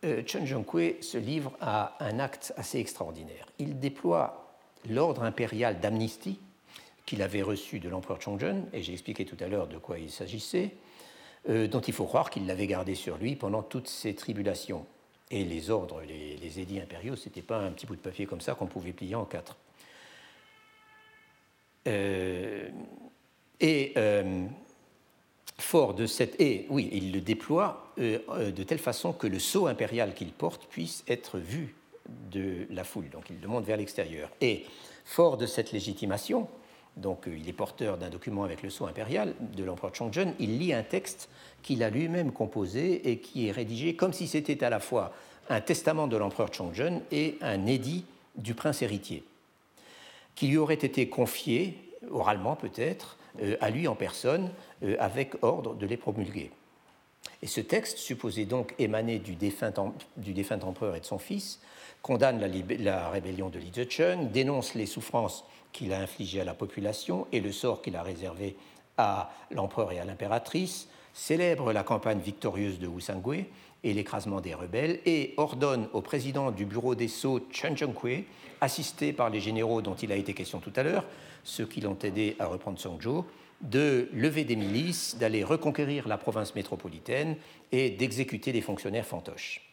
euh, Chen Zhongkui se livre à un acte assez extraordinaire. Il déploie l'ordre impérial d'amnistie qu'il avait reçu de l'empereur Chongzhen, et j'ai expliqué tout à l'heure de quoi il s'agissait, dont il faut croire qu'il l'avait gardé sur lui pendant toutes ces tribulations. Et les ordres, les, édits impériaux, ce n'était pas un petit bout de papier comme ça qu'on pouvait plier en quatre. Euh, et euh, fort de cette. Et oui, il le déploie euh, de telle façon que le sceau impérial qu'il porte puisse être vu de la foule. Donc il le monte vers l'extérieur. Et fort de cette légitimation, donc il est porteur d'un document avec le sceau impérial de l'empereur Chongzhen, il lit un texte qu'il a lui-même composé et qui est rédigé comme si c'était à la fois un testament de l'empereur Chongzhen et un édit du prince héritier, qui lui aurait été confié, oralement peut-être, euh, à lui en personne, euh, avec ordre de les promulguer. Et ce texte, supposé donc émaner du défunt, empereur et de son fils, condamne la, la rébellion de Li Zicheng, dénonce les souffrances qu'il a infligées à la population et le sort qu'il a réservé à l'empereur et à l'impératrice, célèbre la campagne victorieuse de Wusangui et l'écrasement des rebelles et ordonne au président du bureau des Sceaux, Chen Zhengkui, assisté par les généraux dont il a été question tout à l'heure, ceux qui l'ont aidé à reprendre Songzhou, de lever des milices, d'aller reconquérir la province métropolitaine et d'exécuter les fonctionnaires fantoches.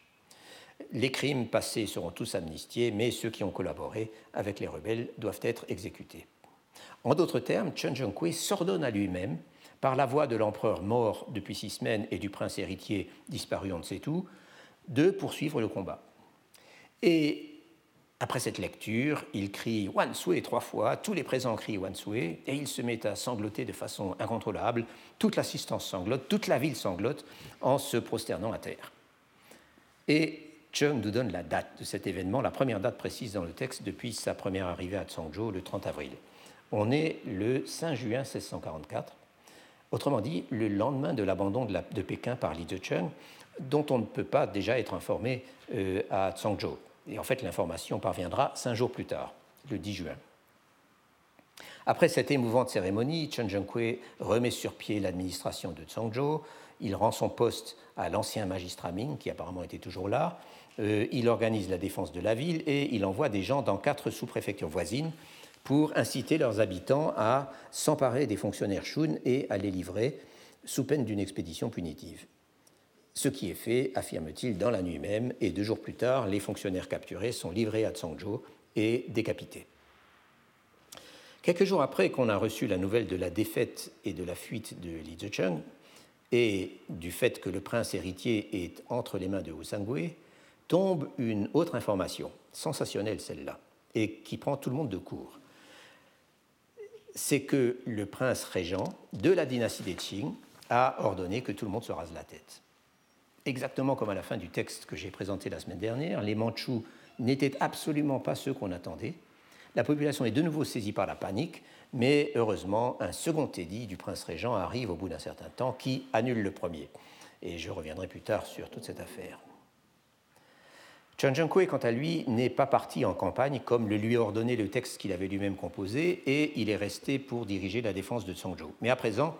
Les crimes passés seront tous amnistiés, mais ceux qui ont collaboré avec les rebelles doivent être exécutés. En d'autres termes, Chen Zhengkui s'ordonne à lui-même par la voix de l'empereur mort depuis six semaines et du prince héritier disparu on ne sait où, de poursuivre le combat. Et après cette lecture, il crie Wan Sui trois fois, tous les présents crient Wan Sui, et il se met à sangloter de façon incontrôlable, toute l'assistance sanglote, toute la ville sanglote, en se prosternant à terre. Chung nous donne la date de cet événement, la première date précise dans le texte depuis sa première arrivée à Tsangzhou le 30 avril. On est le 5 juin 1644, Autrement dit, le lendemain de l'abandon de, Pékin par Li Zicheng, dont on ne peut pas déjà être informé euh, à Tsangzhou. Et en fait, l'information parviendra cinq jours plus tard, le 10 juin. Après cette émouvante cérémonie, Chen Zhengkui remet sur pied l'administration de Tsangzhou. Il rend son poste à l'ancien magistrat Ming, qui apparemment était toujours là. Euh, il organise la défense de la ville et il envoie des gens dans quatre sous-préfectures voisines pour inciter leurs habitants à s'emparer des fonctionnaires Shun et à les livrer sous peine d'une expédition punitive. Ce qui est fait, affirme-t-il, dans la nuit même, et deux jours plus tard, les fonctionnaires capturés sont livrés à Tsangzhou et décapités. Quelques jours après qu'on a reçu la nouvelle de la défaite et de la fuite de Li Zicheng, et du fait que le prince héritier est entre les mains de Wu Sangui, tombe une autre information, sensationnelle celle-là, et qui prend tout le monde de court c'est que le prince régent de la dynastie des Qing a ordonné que tout le monde se rase la tête. Exactement comme à la fin du texte que j'ai présenté la semaine dernière, les Mandchous n'étaient absolument pas ceux qu'on attendait. La population est de nouveau saisie par la panique, mais heureusement, un second édit du prince régent arrive au bout d'un certain temps qui annule le premier. Et je reviendrai plus tard sur toute cette affaire. Chen Zhengkui, quant à lui, n'est pas parti en campagne comme le lui a ordonné le texte qu'il avait lui-même composé et il est resté pour diriger la défense de Tsangzhou. Mais à présent,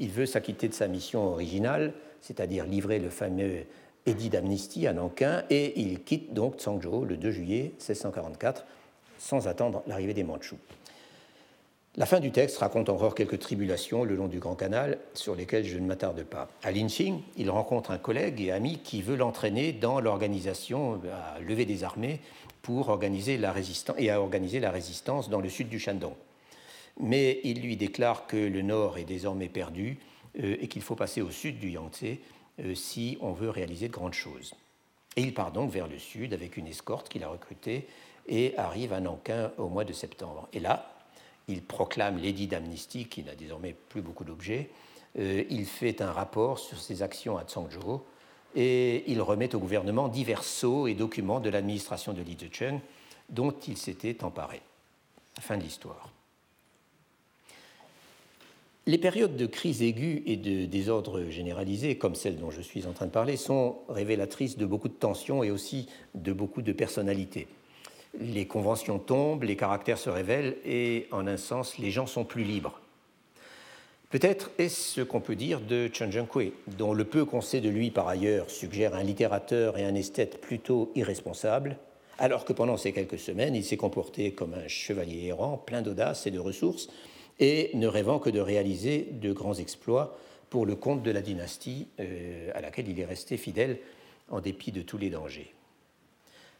il veut s'acquitter de sa mission originale, c'est-à-dire livrer le fameux édit d'amnistie à Nankin et il quitte donc Tsangzhou le 2 juillet 1644 sans attendre l'arrivée des Mandchous. La fin du texte raconte encore quelques tribulations le long du Grand Canal sur lesquelles je ne m'attarde pas. À Linqing, il rencontre un collègue et ami qui veut l'entraîner dans l'organisation à lever des armées pour organiser la résistance et à organiser la résistance dans le sud du Shandong. Mais il lui déclare que le nord est désormais perdu euh, et qu'il faut passer au sud du Yangtze euh, si on veut réaliser de grandes choses. Et il part donc vers le sud avec une escorte qu'il a recrutée et arrive à Nankin au mois de septembre. Et là, il proclame l'édit d'amnistie qui n'a désormais plus beaucoup d'objets. Euh, il fait un rapport sur ses actions à Tsangzhou et il remet au gouvernement divers sceaux et documents de l'administration de Li Zicheng dont il s'était emparé. Fin de l'histoire. Les périodes de crise aiguë et de désordre généralisé, comme celle dont je suis en train de parler, sont révélatrices de beaucoup de tensions et aussi de beaucoup de personnalités. Les conventions tombent, les caractères se révèlent et, en un sens, les gens sont plus libres. Peut-être est-ce ce qu'on peut dire de Chen Zhenghui, dont le peu qu'on sait de lui par ailleurs suggère un littérateur et un esthète plutôt irresponsables, alors que pendant ces quelques semaines, il s'est comporté comme un chevalier errant, plein d'audace et de ressources, et ne rêvant que de réaliser de grands exploits pour le compte de la dynastie euh, à laquelle il est resté fidèle en dépit de tous les dangers.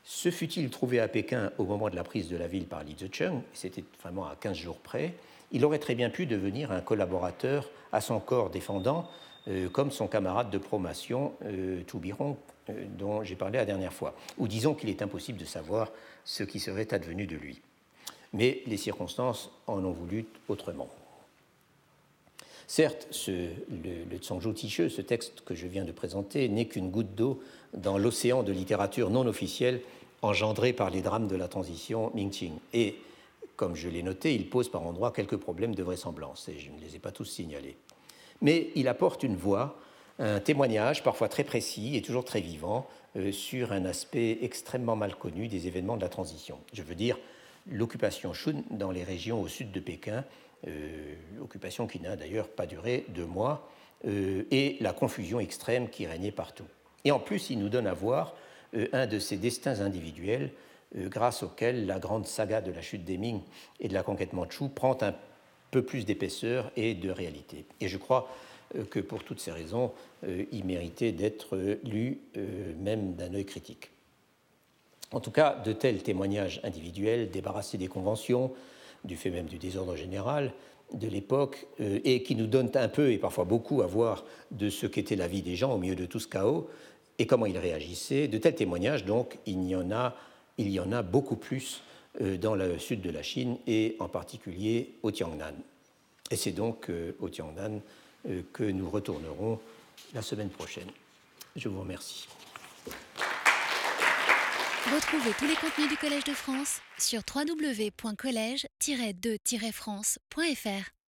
Se fut-il trouvé à Pékin au moment de la prise de la ville par Li Zicheng, c'était vraiment à 15 jours près, il aurait très bien pu devenir un collaborateur à son corps défendant, euh, comme son camarade de promotion, euh, Toubiron, euh, dont j'ai parlé la dernière fois. Ou disons qu'il est impossible de savoir ce qui serait advenu de lui mais les circonstances en ont voulu autrement. Certes, ce, le, le Tsangzhou Ticheux, ce texte que je viens de présenter, n'est qu'une goutte d'eau dans l'océan de littérature non officielle engendré par les drames de la transition Ming-Qing. Et, comme je l'ai noté, il pose par endroits quelques problèmes de vraisemblance, et je ne les ai pas tous signalés. Mais il apporte une voix, un témoignage parfois très précis et toujours très vivant euh, sur un aspect extrêmement mal connu des événements de la transition. Je veux dire l'occupation Shun dans les régions au sud de Pékin, euh, occupation qui n'a d'ailleurs pas duré deux mois, euh, et la confusion extrême qui régnait partout. Et en plus, il nous donne à voir euh, un de ces destins individuels grâce auxquels la grande saga de la chute des Ming et de la conquête mandchoue prend un peu plus d'épaisseur et de réalité. Et je crois que pour toutes ces raisons, il méritait d'être lu même d'un œil critique. En tout cas, de tels témoignages individuels, débarrassés des conventions, du fait même du désordre général de l'époque, euh, et qui nous donnent un peu et parfois beaucoup à voir de ce qu'était la vie des gens au milieu de tout ce chaos et comment ils réagissaient, de tels témoignages, donc, il y en a, beaucoup plus euh, dans le sud de la Chine et en particulier au Tiangnan. Et c'est donc euh, au Tiangnan que nous retournerons la semaine prochaine. Je vous remercie. Retrouvez tous les contenus du Collège de France sur www.colège-2-france.fr.